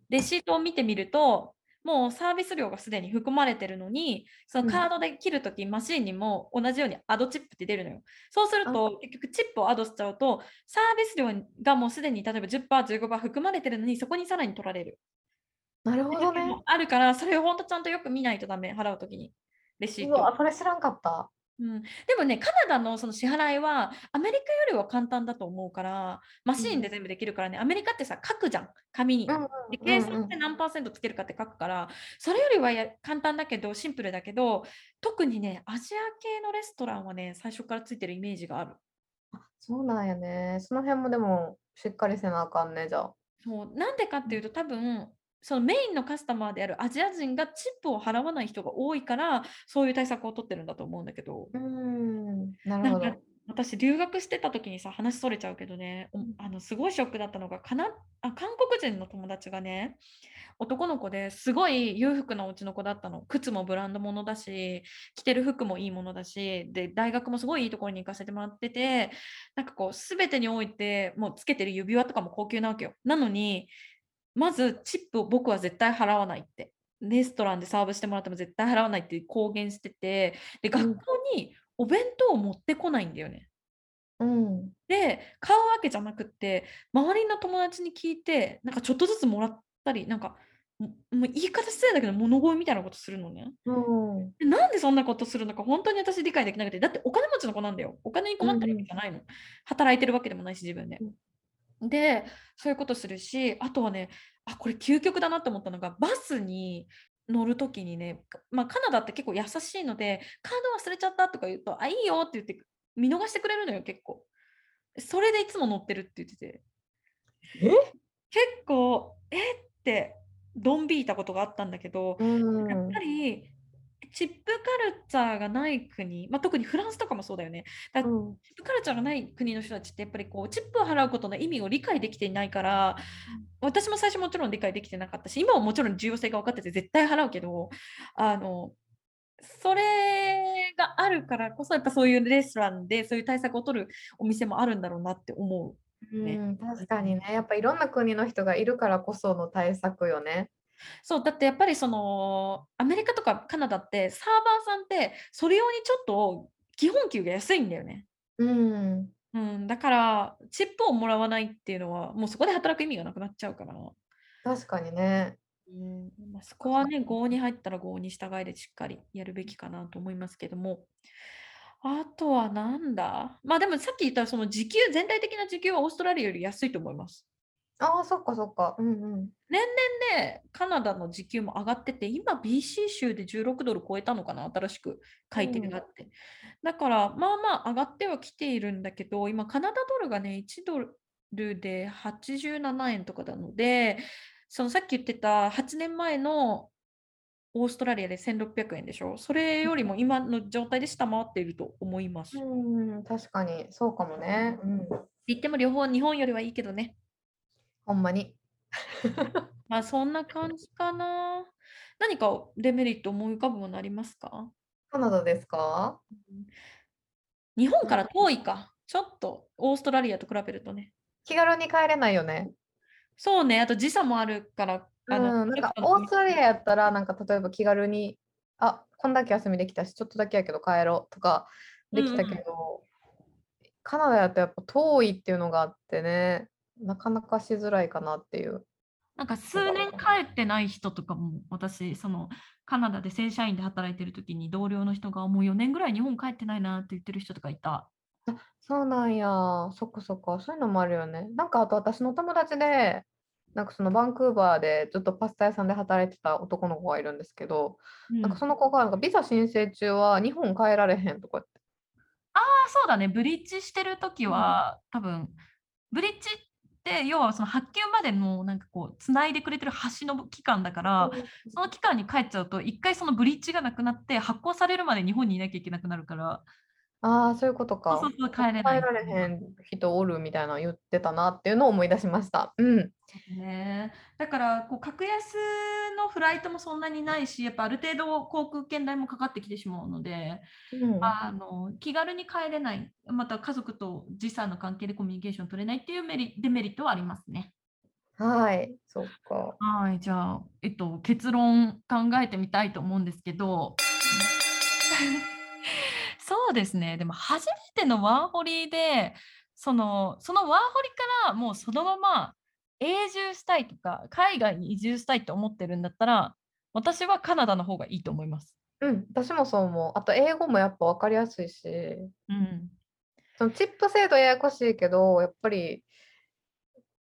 レシートを見てみるともうサービス料がすでに含まれてるのにそのカードで切るとき、うん、マシンにも同じようにアドチップって出るのよ。そうすると結局チップをアドしちゃうとサービス料がもうすでに例えば 10%15% 含まれてるのにそこにさらに取られる。なるほどね。あるから、それを本当ちゃんとよく見ないとダメ、払うときに。レシート。それ知らんかった。うん、でもね、カナダのその支払いはアメリカよりは簡単だと思うから、マシーンで全部できるからね、うん、アメリカってさ、書くじゃん、紙に。で計算して何パーセントつけるかって書くから、それよりはや簡単だけど、シンプルだけど、特にね、アジア系のレストランはね、最初からついてるイメージがある。あそうなんやね。その辺もでも、しっかりせなあかんね、じゃあ。そうなんでかっていうと、多分そのメインのカスタマーであるアジア人がチップを払わない人が多いからそういう対策を取ってるんだと思うんだけど。うん。なるほど。私留学してた時にさ話それちゃうけどね。あのすごいショックだったのがかなあ韓国人の友達がね男の子ですごい裕福なお家の子だったの。靴もブランド物だし着てる服もいいものだしで大学もすごいいいところに行かせてもらっててなんかこう全てにおいてもうつけてる指輪とかも高級なわけよ。なのにまずチップを僕は絶対払わないって。レストランでサーブしてもらっても絶対払わないって公言してて、で、学校にお弁当を持ってこないんだよね。うん、で、買うわけじゃなくって、周りの友達に聞いて、なんかちょっとずつもらったり、なんか、もう言い方失礼だけど物乞いみたいなことするのね、うん、で。なんでそんなことするのか本当に私理解できなくて、だってお金持ちの子なんだよ。お金に困ってるわけじゃないの。働いてるわけでもないし、自分で。で、そういうことするし、あとはね、あ、これ究極だなって思ったのが、バスに乗るときにね、まあ、カナダって結構優しいので、カード忘れちゃったとか言うと、あ、いいよって言って見逃してくれるのよ、結構。それでいつも乗ってるって言ってて。え？結構、えってドン引いたことがあったんだけど、やっぱりチップカルチャーがない国、まあ、特にフランスとかもそうだよね。だチップカルチャーがない国の人たちってやっぱりこうチップを払うことの意味を理解できていないから、私も最初もちろん理解できてなかったし、今はもちろん重要性が分かってて絶対払うけど、あのそれがあるからこそやっぱそういうレストランでそういう対策を取るお店もあるんだろうなって思う、ね、うん、確かにねやっぱいろんな国の人がいるからこその対策よね。そう、だってやっぱりその、アメリカとかカナダってサーバーさんってそれ用にちょっと基本給が安いんだよね。うん。うん、だからチップをもらわないっていうのはもうそこで働く意味がなくなっちゃうから。確かにね。うんまあ、そこはね、合に入ったら合に従いでしっかりやるべきかなと思いますけども。あとはなんだ？まあでもさっき言ったその時給、全体的な時給はオーストラリアより安いと思います。ああ、そっかそっか。うんうん。年々ね、カナダの時給も上がってて、今 BC 州で16ドル超えたのかな、新しく改定があって。だから、まあまあ上がってはきているんだけど、今カナダドルがね、1ドルで87円とかなので、そのさっき言ってた8年前のオーストラリアで1600円でしょ？それよりも今の状態で下回っていると思います。うん、確かに、そうかもね。うん。言っても両方日本よりはいいけどね。ほんまに。まあそんな感じかな。何かデメリット思い浮かぶものありますか？カナダですか？日本から遠いか。ちょっとオーストラリアと比べるとね。気軽に帰れないよね。そうね、あと時差もあるから、あの、うん、なんかオーストラリアやったら、なんか例えば気軽に、あこんだけ休みできたし、ちょっとだけやけど帰ろうとかできたけど、カナダやとやっぱ遠いっていうのがあってね、なかなかしづらいかなっていう。なんか数年帰ってない人とかも、私、そのカナダで正社員で働いてる時に同僚の人がもう4年ぐらい日本帰ってないなって言ってる人とかいた。そうなんや、そっかそっか、そういうのもあるよね。なんかあと私の友達で、なんかそのバンクーバーでずっとパスタ屋さんで働いてた男の子がいるんですけど、なんかその子がなんかビザ申請中は日本帰られへんとかって。ああ、そうだね。ブリッジしてるときは、多分、ブリッジって、要はその発給までの、なんかこう、つないでくれてる橋の期間だから、その期間に帰っちゃうと、一回そのブリッジがなくなって、発行されるまで日本にいなきゃいけなくなるから、ああ、そういうことか。そうそう帰れなられへん人おるみたいなの言ってたなっていうのを思い出しました。うん。ね、だからこう格安のフライトもそんなにないし、やっぱある程度航空券代もかかってきてしまうので、うん、あの気軽に帰れない、また家族と時差の関係でコミュニケーション取れないっていうメリデメリットはありますね。はい、そっか。はい、じゃあ、えっと、結論考えてみたいと思うんですけど、そうですね、でも初めてのワーホリで、そのそのワーホリからもうそのまま永住したいとか、海外に移住したいと思ってるんだったら、私はカナダの方がいいと思います。うん、私もそう思う。あと英語もやっぱ分かりやすいし、うん、そのチップ制度ややこしいけど、やっぱり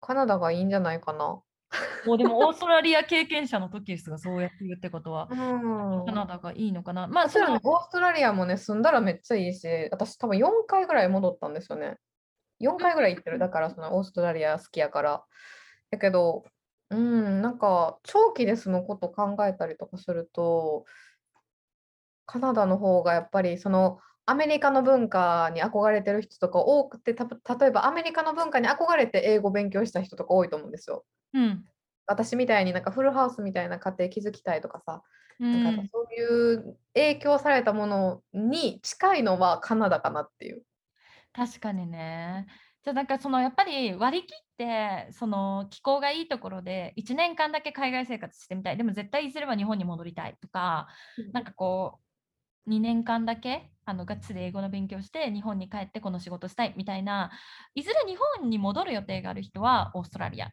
カナダがいいんじゃないかな。もうでもオーストラリア経験者の時ですが、そうやって言うってことは、うんカナダがいいのかな。まあ、もちろんねオーストラリアもね、住んだらめっちゃいいし、私多分4回ぐらい戻ったんですよね。4回ぐらい行ってる。だからそのオーストラリア好きやから。だけど、うん、なんか長期で住むこと考えたりとかすると、カナダの方がやっぱりそのアメリカの文化に憧れてる人とか多くて、た例えばアメリカの文化に憧れて英語勉強した人とか多いと思うんですよ。うん、私みたいになんかフルハウスみたいな家庭築きたいとかさ、うんなんかそういう影響されたものに近いのはカナダかなっていう。確かにね。じゃあなんかそのやっぱり割り切ってその気候がいいところで1年間だけ海外生活してみたいでも絶対いずれは日本に戻りたいとかなんかこう2年間だけあのがっつり英語の勉強して日本に帰ってこの仕事したいみたいないずれ日本に戻る予定がある人はオーストラリア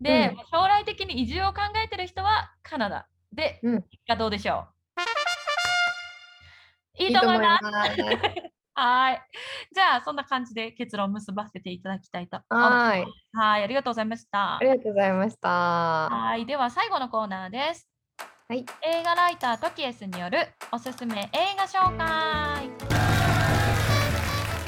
で、うん将来的に移住を考えてる人はカナダで、うんがどうでしょういいと思います。はい。じゃあ、そんな感じで結論を結ばせていただきたいと思います。はい。はい、ありがとうございましたあ。りがとうございました。はい、では最後のコーナーです。はい。映画ライタートキエスによるおすすめ映画紹介。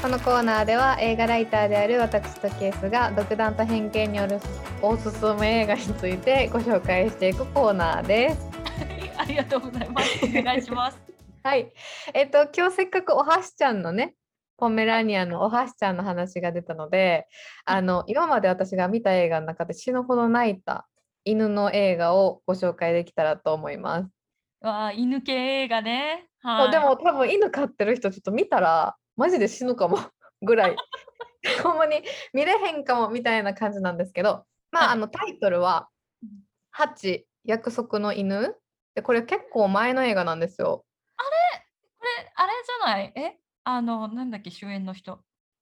このコーナーでは映画ライターである私とケースが独断と偏見によるおすすめ映画についてご紹介していくコーナーです。ありがとうございます。お願いします。はい。えっと、今日せっかくおはしちゃんのね、ポメラニアンのおはしちゃんの話が出たので、あの、今まで私が見た映画の中で死ぬほど泣いた犬の映画をご紹介できたらと思います。わあ、犬系映画ね。もはい。うでも多分犬飼ってる人ちょっと見たらマジで死ぬかも ぐらい ほんまに見れへんかもみたいな感じなんですけどまはいああのタイトルはうん「ハチ約束の犬」でこれ結構前の映画なんですよ。これ、あれじゃない？え？あの、なんだっけ、主演の人。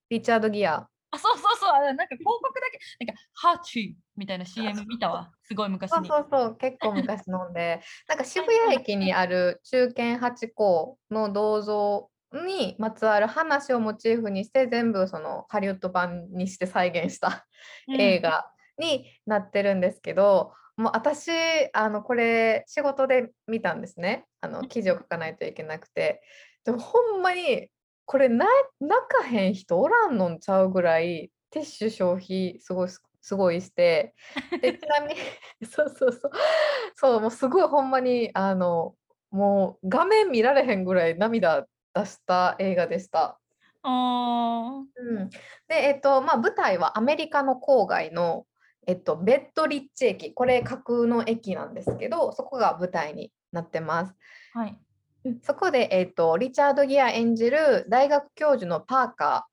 リチャード・ギア。あ、そうそうなんか広告だけ、なんか、ハーチみたいな CM 見たわ。すごい昔に。そうそうそう結構昔のんで。なんか渋谷駅にある中堅八甲の銅像にまつわる話をモチーフにして全部そのハリウッド版にして再現したうん。映画になってるんですけどもう私あのこれ仕事で見たんですね。あの記事を書かないといけなくて。でもほんまにこれな泣かへん人おらんのんちゃうぐらいティッシュ消費すごいすごいしてでちなみに そうそうそうそうもうすごいほんまにあのもう画面見られへんぐらい涙出した映画でした。あうん、で、えっとまあ、舞台はアメリカの郊外の、えっと、ベッドリッチ駅これ架空の駅なんですけどそこが舞台になってます。ーはい。うんそこで、えっと、リチャード・ギア演じる大学教授のパーカ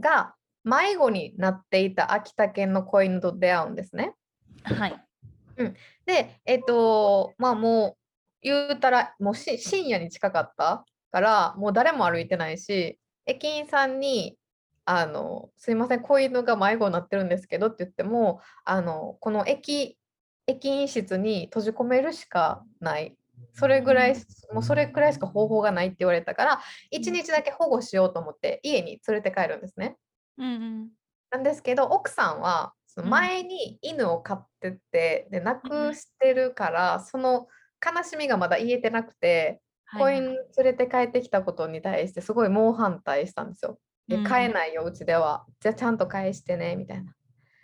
ーが迷子になっていた秋田県の子犬と出会うんですね。はい。で、えっと、まあもう言うたらもうし深夜に近かったからもう誰も歩いてないし駅員さんにあの「すいません子犬が迷子になってるんですけど」って言ってもあのこの駅駅員室に閉じ込めるしかないそれぐらいもうそれくらいしか方法がないって言われたから1日だけ保護しようと思って家に連れて帰るんですね。うんうん。なんですけど奥さんはそのうん前に犬を飼ってて、で亡うんくしてるからその悲しみがまだ癒えてなくて、子はいはい犬連れて帰ってきたことに対してすごい猛反対したんですよ。でうん飼えないようちではじゃあちゃんと返してねみたいな。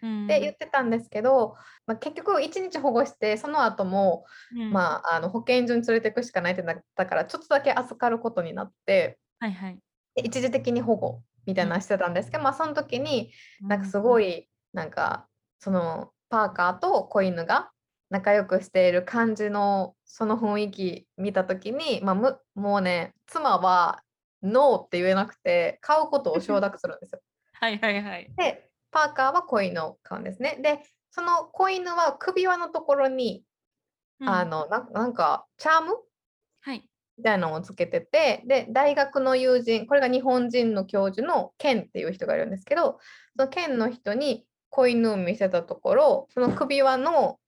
うんで言ってたんですけど、まあ、結局1日保護してその後も、うんまあ、あの保健所に連れていくしかないってなったからちょっとだけ預かることになってはいはい。で一時的に保護みたいなのしてたんですけど、まあ、その時になんかすごい。いなんかそのパーカーと子犬が仲良くしている感じのその雰囲気見た時に、まあ、むもうね妻はノーって言えなくて買うことを承諾するんですよ。はいはいはい。でパーカーは子犬を買うんですね。でその子犬は首輪のところに、うんあのななんかチャーム？はい。みたいなのをつけててで大学の友人これが日本人の教授のケンっていう人がいるんですけどそのケンの人に子犬を見せたところその首輪の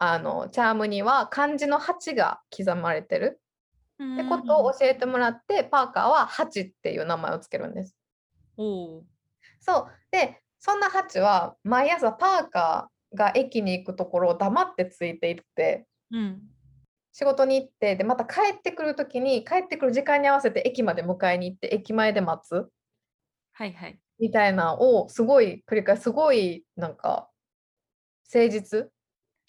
あのチャームには漢字の8が刻まれてるってことを教えてもらってパーカーは8っていう名前をつけるんです。そうでそんな8は毎朝パーカーが駅に行くところを黙ってついていってうん。仕事に行ってでまた帰ってくる時に帰ってくる時間に合わせて駅まで迎えに行って駅前で待つはいはい。みたいなのをすごい繰り返すすごいなんか誠実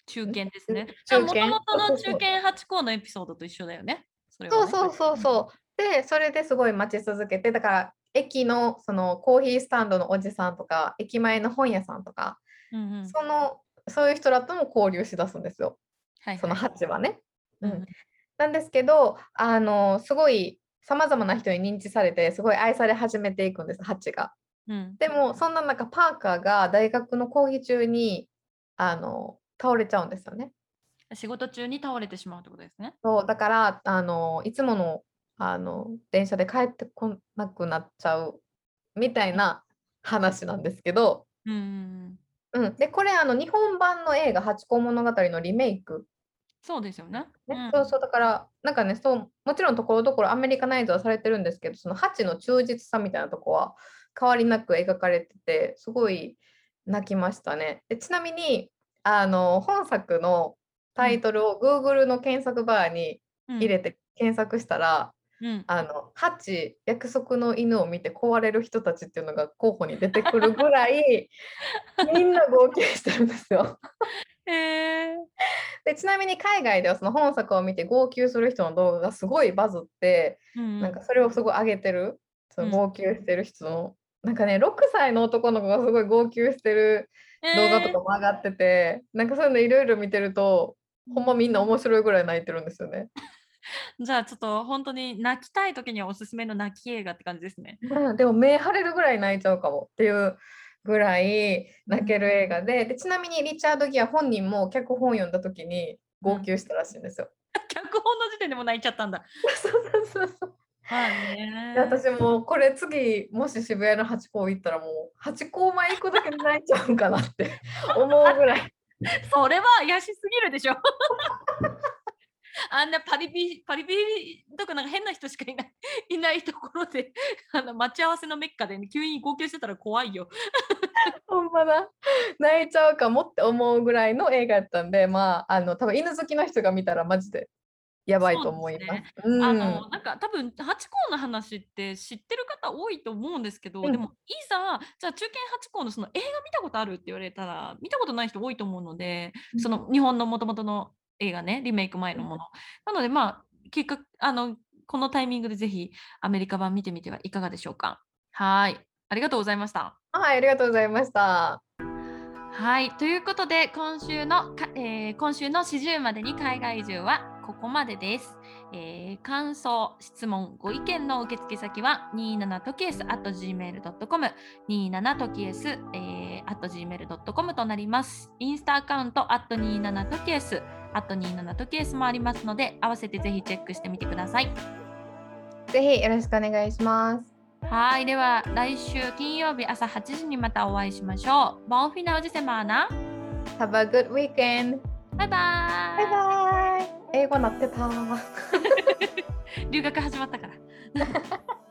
中堅ですね。中もと堅もとの中堅八校のエピソードと一緒だよね。そねそうそうそうそうでそれですごい待ち続けてだから駅のそのコーヒースタンドのおじさんとか駅前の本屋さんとか、うんうん。そのそういう人らとも交流しだすんですよはいはいその8はね。ううんんなんですけどあのすごいさまざまな人に認知されてすごい愛され始めていくんです8が。うん。でもそんな中パーカーが大学の講義中にあの倒れちゃうんですよね。仕事中に倒れてしまうってことですね。そうだからあのいつものあの電車で帰ってこなくなっちゃうみたいな話なんですけど、うんうんでこれあの日本版の映画「八甲物語」のリメイク、そうですよね。ねうんそうそうだからなんかねそうもちろんところどころアメリカナイズはされてるんですけどその8の忠実さみたいなとこは変わりなく描かれててすごい泣きましたね。でちなみにあの本作のタイトルを Google の検索バーに入れて検索したら、うん。あのハチ約束の犬を見て壊れる人たちっていうのが候補に出てくるぐらい みんな号泣してるんですよ。へえ。でちなみに海外ではその本作を見て号泣する人の動画がすごいバズって、うんなんかそれをすごい上げてるそのうん号泣してる人の、なんかね6歳の男の子がすごい号泣してる動画とかも上がってて、なんかそういうのいろいろ見てるとほんまみんな面白いぐらい泣いてるんですよね。じゃあちょっと本当に泣きたい時にはおすすめの泣き映画って感じですね。うん、でも目腫れるぐらい泣いちゃうかもっていうぐらい泣ける映画ででちなみにリチャード・ギア本人も脚本読んだ時に号泣したらしいんですよ。脚本の時点でも泣いちゃったんだ。そうそうそうそうはいねで。私もうこれ次もし渋谷のハチ公行ったらもうハチ公前行くだけで泣いちゃうんかなって思うぐらい それは癒しすぎるでしょ。あんなパリピパリピとかなんか変な人しかいないいないところであの待ち合わせのメッカで、ね、急に号泣してたら怖いよ。ほんまだ。泣いちゃうかもって思うぐらいの映画やったんでまああの多分犬好きの人が見たらマジでやばいと思います。ね、あのなんか多分ハチ公の話って知ってる方多いと思うんですけど、うん、でもいざじゃあ中堅ハチ公のその映画見たことあるって言われたら見たことない人多いと思うので、うん、その日本のもともとの映画ねリメイク前のもの。なのでまあ結果あのこのタイミングでぜひアメリカ版見てみてはいかがでしょうか。はいありがとうございました。はいありがとうございました。はいということで今週の、えー、今週の四十までに海外移住はここまでです。えー、感想、質問、ご意見の受付先は27トキエス at gmail.com、27トキエス、えー、at gmail.com となります。インスタアカウント at 27トキエス、at 27トキエスもありますので、合わせてぜひチェックしてみてください。ぜひよろしくお願いします。はい、では来週金曜日朝8時にまたお会いしましょう。Bon final de semana. Have a good weekend. バイバイ。バイバイ。英語なってた。留学始まったから。